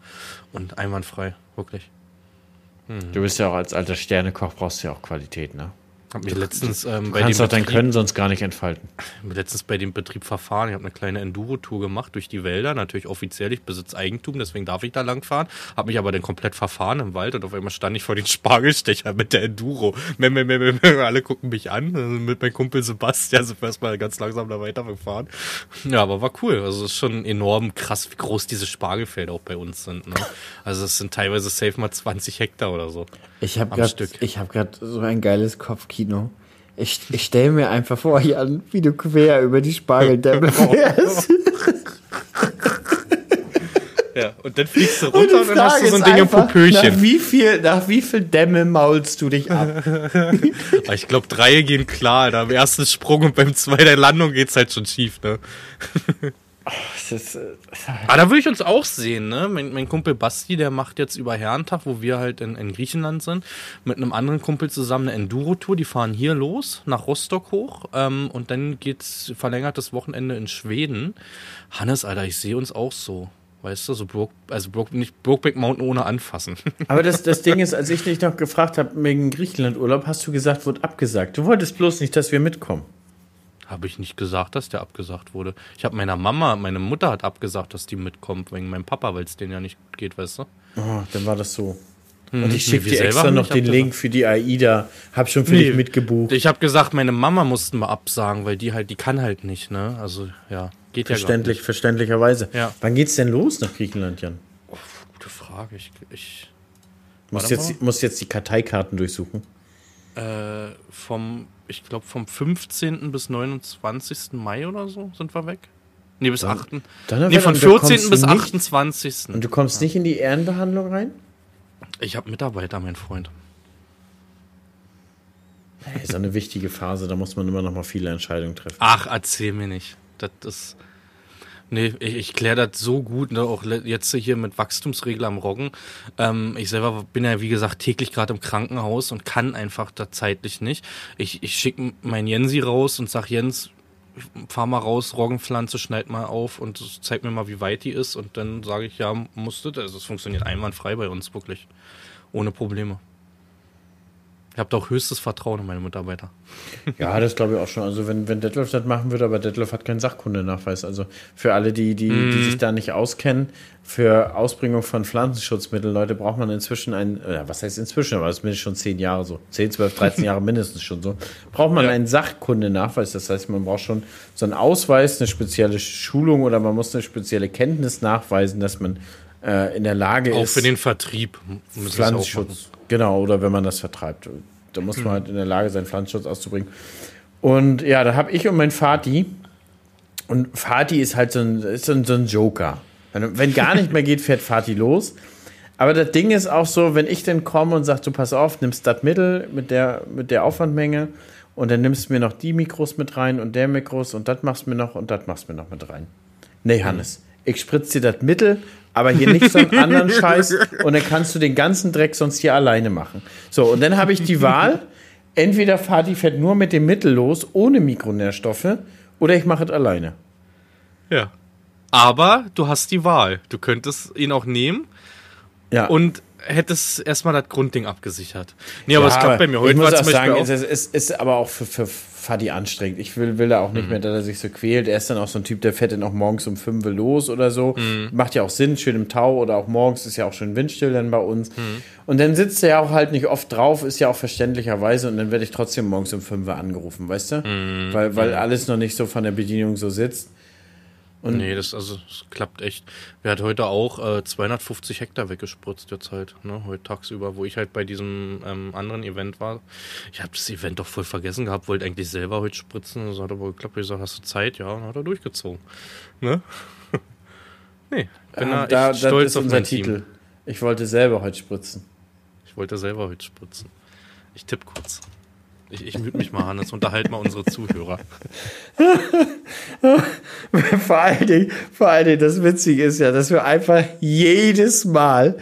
[SPEAKER 2] und einwandfrei, wirklich.
[SPEAKER 1] Hm. Du bist ja auch als alter Sternekoch, brauchst ja auch Qualität, ne?
[SPEAKER 2] Hab mich letztens ähm,
[SPEAKER 1] du bei kannst dem auch dein Können sonst gar nicht entfalten.
[SPEAKER 2] Letztens bei dem Betrieb verfahren. Ich habe eine kleine Enduro-Tour gemacht durch die Wälder. Natürlich offiziell, ich besitze Eigentum, deswegen darf ich da lang fahren. Habe mich aber dann komplett verfahren im Wald und auf einmal stand ich vor den Spargelstecher mit der Enduro. Meh, meh, meh, meh, alle gucken mich an. Mit meinem Kumpel Sebastian sind wir erstmal ganz langsam da weitergefahren. Ja, aber war cool. Also es ist schon enorm krass, wie groß diese Spargelfelder auch bei uns sind. Ne? Also es sind teilweise safe mal 20 Hektar oder so.
[SPEAKER 1] Ich habe gerade hab so ein geiles Kopfkino. Ich, ich stelle mir einfach vor, Jan, wie du quer über die Spargeldämme fährst.
[SPEAKER 2] Ja, und dann fliegst du runter und, und dann hast du so ein Ding im Popöchen.
[SPEAKER 1] Nach wie viel, nach wie viel Dämme maulst du dich ab?
[SPEAKER 2] ich glaube, drei gehen klar. Da am ersten Sprung und beim zweiten Landung geht's halt schon schief, ne? Ist, äh, Aber da würde ich uns auch sehen, ne? Mein, mein, Kumpel Basti, der macht jetzt über Herrentag, wo wir halt in, in Griechenland sind, mit einem anderen Kumpel zusammen eine Enduro-Tour. Die fahren hier los, nach Rostock hoch. Ähm, und dann geht's verlängertes Wochenende in Schweden. Hannes, Alter, ich sehe uns auch so. Weißt du, so Broke, also Broke, nicht Brokeback Mountain ohne anfassen.
[SPEAKER 1] Aber das, das Ding ist, als ich dich noch gefragt habe wegen Griechenland-Urlaub, hast du gesagt, wurde abgesagt. Du wolltest bloß nicht, dass wir mitkommen.
[SPEAKER 2] Habe ich nicht gesagt, dass der abgesagt wurde. Ich habe meiner Mama, meine Mutter hat abgesagt, dass die mitkommt, wegen meinem Papa, weil es denen ja nicht geht, weißt du?
[SPEAKER 1] Oh, dann war das so. Hm, Und ich schicke nee, dir extra noch den Link für die AIDA. Hab schon für nee, dich mitgebucht.
[SPEAKER 2] Ich habe gesagt, meine Mama mussten wir absagen, weil die halt, die kann halt nicht, ne? Also, ja,
[SPEAKER 1] geht Verständlich, ja Verständlicherweise. Ja. Wann geht's denn los nach Griechenland, Jan?
[SPEAKER 2] Oh, gute Frage. Ich, ich
[SPEAKER 1] muss jetzt, muss jetzt die Karteikarten durchsuchen.
[SPEAKER 2] Äh, vom ich glaube, vom 15. bis 29. Mai oder so sind wir weg. Nee, bis 8. Dann nee, von 14. bis 28.
[SPEAKER 1] Und du kommst ja. nicht in die Ehrenbehandlung rein?
[SPEAKER 2] Ich habe Mitarbeiter, mein Freund.
[SPEAKER 1] Hey, ist eine wichtige Phase, da muss man immer noch mal viele Entscheidungen treffen.
[SPEAKER 2] Ach, erzähl mir nicht. Das ist. Nee, ich, ich kläre das so gut, ne, auch jetzt hier mit Wachstumsregel am Roggen. Ähm, ich selber bin ja, wie gesagt, täglich gerade im Krankenhaus und kann einfach da zeitlich nicht. Ich, ich schicke meinen Jensi raus und sag Jens, fahr mal raus, Roggenpflanze, schneid mal auf und zeig mir mal, wie weit die ist. Und dann sage ich, ja, musste. Also es funktioniert einwandfrei bei uns, wirklich. Ohne Probleme. Ich habe doch höchstes Vertrauen in meine Mitarbeiter.
[SPEAKER 1] Ja, das glaube ich auch schon. Also wenn, wenn Detlef das machen würde, aber Detlef hat keinen Sachkundenachweis. Also für alle, die, die, mm. die mhm. sich da nicht auskennen, für Ausbringung von Pflanzenschutzmitteln, Leute, braucht man inzwischen ein, äh, was heißt inzwischen, aber das ist mindestens schon zehn Jahre so, zehn, zwölf, dreizehn Jahre mindestens schon so, braucht man ja. einen Sachkundenachweis. Das heißt, man braucht schon so einen Ausweis, eine spezielle Schulung oder man muss eine spezielle Kenntnis nachweisen, dass man äh, in der Lage
[SPEAKER 2] auch
[SPEAKER 1] ist.
[SPEAKER 2] Auch für den Vertrieb.
[SPEAKER 1] Pflanzenschutz. Genau, oder wenn man das vertreibt. Da muss man mhm. halt in der Lage sein, Pflanzenschutz auszubringen. Und ja, da habe ich und mein Vati. Und Vati ist halt so ein, ist so ein, so ein Joker. Wenn, wenn gar nicht mehr geht, fährt Vati los. Aber das Ding ist auch so, wenn ich dann komme und sage, du pass auf, nimmst das Mittel mit der, mit der Aufwandmenge und dann nimmst du mir noch die Mikros mit rein und der Mikros und das machst du mir noch und das machst du mir noch mit rein. Nee, Hannes, ich spritze dir das Mittel, aber hier nicht so einen anderen Scheiß und dann kannst du den ganzen Dreck sonst hier alleine machen. So, und dann habe ich die Wahl, entweder Fadi fährt nur mit dem Mittel los, ohne Mikronährstoffe, oder ich mache es alleine.
[SPEAKER 2] Ja. Aber du hast die Wahl. Du könntest ihn auch nehmen. Ja. Und hättest erstmal das Grundding abgesichert.
[SPEAKER 1] Nee, aber ja, es klappt bei mir heute. Ich muss auch sagen, es ist, ist aber auch für, für Fadi anstrengend. Ich will, will da auch nicht mhm. mehr, dass er sich so quält. Er ist dann auch so ein Typ, der fährt dann auch morgens um 5 Uhr los oder so. Mhm. Macht ja auch Sinn, schön im Tau oder auch morgens ist ja auch schön windstill dann bei uns. Mhm. Und dann sitzt er ja auch halt nicht oft drauf, ist ja auch verständlicherweise und dann werde ich trotzdem morgens um 5 Uhr angerufen, weißt du? Mhm. Weil, weil alles noch nicht so von der Bedienung so sitzt.
[SPEAKER 2] Und nee, das, also, das klappt echt. Wir hat heute auch äh, 250 Hektar weggespritzt jetzt halt, ne, heute tagsüber, wo ich halt bei diesem ähm, anderen Event war. Ich habe das Event doch voll vergessen gehabt, wollte eigentlich selber heute spritzen, das hat aber geklappt. Ich gesagt, hast du Zeit? Ja, dann hat er durchgezogen. Ne?
[SPEAKER 1] nee, bin ähm, da, da stolz auf unser Titel. Team. Ich wollte selber heute spritzen.
[SPEAKER 2] Ich wollte selber heute spritzen. Ich tippe kurz. Ich, ich müde mich mal, Hannes. Unterhalt mal unsere Zuhörer.
[SPEAKER 1] vor, allen Dingen, vor allen Dingen, das Witzige ist ja, dass wir einfach jedes Mal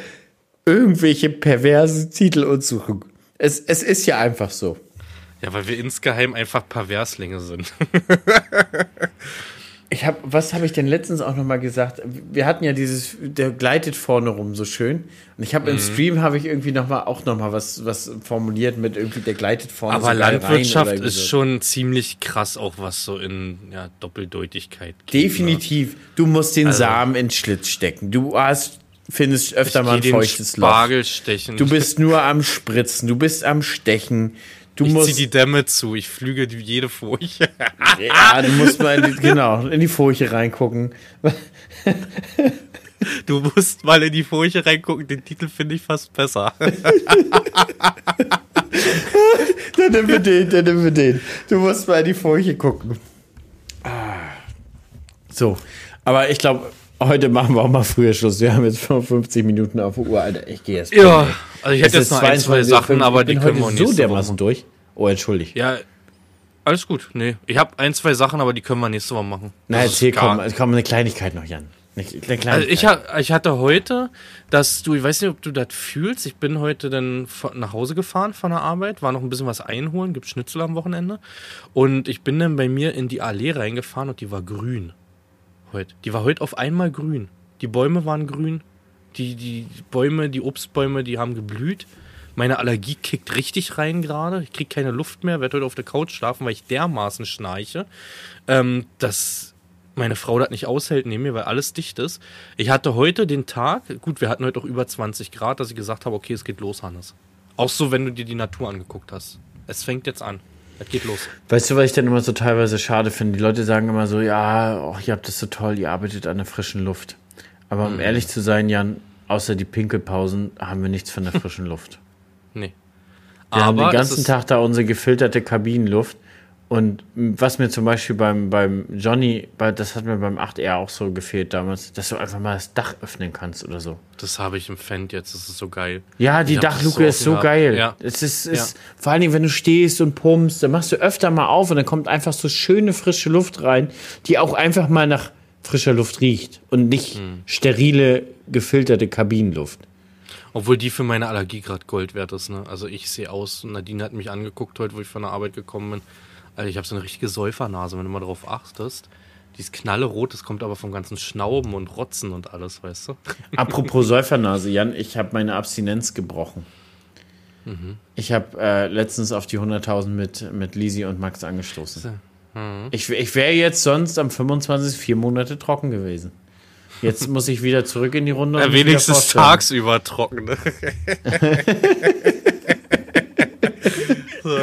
[SPEAKER 1] irgendwelche perversen Titel uns suchen. Es, es ist ja einfach so.
[SPEAKER 2] Ja, weil wir insgeheim einfach Perverslinge sind.
[SPEAKER 1] Ich habe, was habe ich denn letztens auch noch mal gesagt? Wir hatten ja dieses, der gleitet vorne rum so schön. Und ich habe mhm. im Stream habe ich irgendwie noch mal auch noch mal was, was formuliert mit irgendwie der gleitet vorne.
[SPEAKER 2] Aber so Landwirtschaft ist so. schon ziemlich krass, auch was so in ja, Doppeldeutigkeit.
[SPEAKER 1] Geht, Definitiv. Ne? Du musst den also, Samen in Schlitz stecken. Du hast findest öfter mal ein feuchtes Loch.
[SPEAKER 2] Stechen.
[SPEAKER 1] Du bist nur am Spritzen. Du bist am Stechen. Du
[SPEAKER 2] ich
[SPEAKER 1] musst,
[SPEAKER 2] zieh die Dämme zu, ich flüge jede Furche.
[SPEAKER 1] ja, du musst mal in die, genau, in die Furche reingucken.
[SPEAKER 2] Du musst mal in die Furche reingucken, den Titel finde ich fast besser.
[SPEAKER 1] dann nimm wir den, dann nimm wir den. Du musst mal in die Furche gucken. So, aber ich glaube, heute machen wir auch mal früher Schluss. Wir haben jetzt 55 Minuten auf der Uhr, Alter. Ich gehe jetzt.
[SPEAKER 2] Ja. Also ich hätte jetzt noch ein, zwei Sachen, aber die können wir
[SPEAKER 1] nicht so dermaßen durch. Oh, entschuldigt.
[SPEAKER 2] Ja, alles gut. Nee, ich habe ein, zwei Sachen, aber die können wir nächste Woche machen.
[SPEAKER 1] Na, erzähl, komm, komm, eine Kleinigkeit noch, Jan.
[SPEAKER 2] Eine, eine also ich, ich hatte heute, dass du, ich weiß nicht, ob du das fühlst, ich bin heute dann nach Hause gefahren von der Arbeit, war noch ein bisschen was einholen, gibt Schnitzel am Wochenende. Und ich bin dann bei mir in die Allee reingefahren und die war grün. Heute. Die war heute auf einmal grün. Die Bäume waren grün, die, die Bäume, die Obstbäume, die haben geblüht. Meine Allergie kickt richtig rein gerade. Ich kriege keine Luft mehr, werde heute auf der Couch schlafen, weil ich dermaßen schnarche, ähm, dass meine Frau das nicht aushält neben mir, weil alles dicht ist. Ich hatte heute den Tag, gut, wir hatten heute auch über 20 Grad, dass ich gesagt habe, okay, es geht los, Hannes. Auch so, wenn du dir die Natur angeguckt hast. Es fängt jetzt an. Es geht los.
[SPEAKER 1] Weißt du, was ich dann immer so teilweise schade finde? Die Leute sagen immer so, ja, oh, ihr habt das so toll, ihr arbeitet an der frischen Luft. Aber um mhm. ehrlich zu sein, Jan, außer die Pinkelpausen haben wir nichts von der frischen Luft.
[SPEAKER 2] Nee.
[SPEAKER 1] Wir Aber haben den ganzen Tag da unsere gefilterte Kabinenluft. Und was mir zum Beispiel beim, beim Johnny, das hat mir beim 8R auch so gefehlt damals, dass du einfach mal das Dach öffnen kannst oder so.
[SPEAKER 2] Das habe ich im Fendt jetzt, das ist so geil.
[SPEAKER 1] Ja, die Dachluke so ist so geil. Ja. Es ist, ist ja. vor allen Dingen, wenn du stehst und pumpst, dann machst du öfter mal auf und dann kommt einfach so schöne frische Luft rein, die auch einfach mal nach frischer Luft riecht und nicht hm. sterile, gefilterte Kabinenluft.
[SPEAKER 2] Obwohl die für meine Allergie gerade Gold wert ist. Ne? Also ich sehe aus, Nadine hat mich angeguckt heute, wo ich von der Arbeit gekommen bin. Also ich habe so eine richtige Säufernase, wenn du mal darauf achtest. Die ist knallerot, das kommt aber vom ganzen Schnauben und Rotzen und alles, weißt du?
[SPEAKER 1] Apropos Säufernase, Jan, ich habe meine Abstinenz gebrochen. Mhm. Ich habe äh, letztens auf die 100.000 mit, mit Lisi und Max angestoßen. Mhm. Ich, ich wäre jetzt sonst am 25. vier Monate trocken gewesen. Jetzt muss ich wieder zurück in die Runde.
[SPEAKER 2] Ja, wenigstens tagsüber trocken. Ne? so,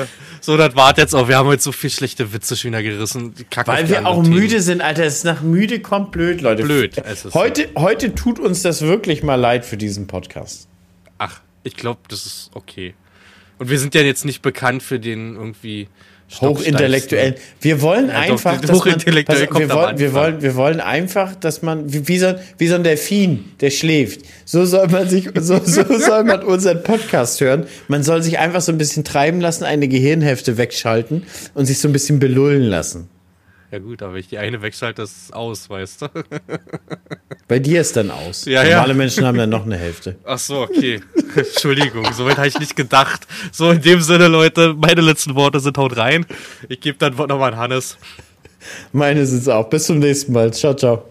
[SPEAKER 2] so, das war jetzt auch. Wir haben heute so viel schlechte Witze schon wieder gerissen.
[SPEAKER 1] Weil wir auch Themen. müde sind, Alter. Es ist nach müde kommt blöd, Leute.
[SPEAKER 2] Blöd.
[SPEAKER 1] Heute, so. heute tut uns das wirklich mal leid für diesen Podcast.
[SPEAKER 2] Ach, ich glaube, das ist okay. Und wir sind ja jetzt nicht bekannt für den irgendwie
[SPEAKER 1] Hochintellektuell. Wir wollen ja, einfach,
[SPEAKER 2] doch, hochintellektuell
[SPEAKER 1] man, wir, wollen, wir, wollen, wir wollen einfach, dass man, wie, wie, so, wie so ein Delfin, der schläft. So soll man sich, so, so soll man unseren Podcast hören. Man soll sich einfach so ein bisschen treiben lassen, eine Gehirnhälfte wegschalten und sich so ein bisschen belullen lassen.
[SPEAKER 2] Ja gut, aber wenn ich die eine wegschalte, das ist aus, weißt du.
[SPEAKER 1] Bei dir ist dann aus.
[SPEAKER 2] Ja, Normale
[SPEAKER 1] ja. Menschen haben dann noch eine Hälfte.
[SPEAKER 2] Ach so, okay. Entschuldigung, soweit habe ich nicht gedacht. So, in dem Sinne, Leute, meine letzten Worte sind haut rein. Ich gebe dann nochmal an Hannes.
[SPEAKER 1] Meine sind es auch. Bis zum nächsten Mal. Ciao, ciao.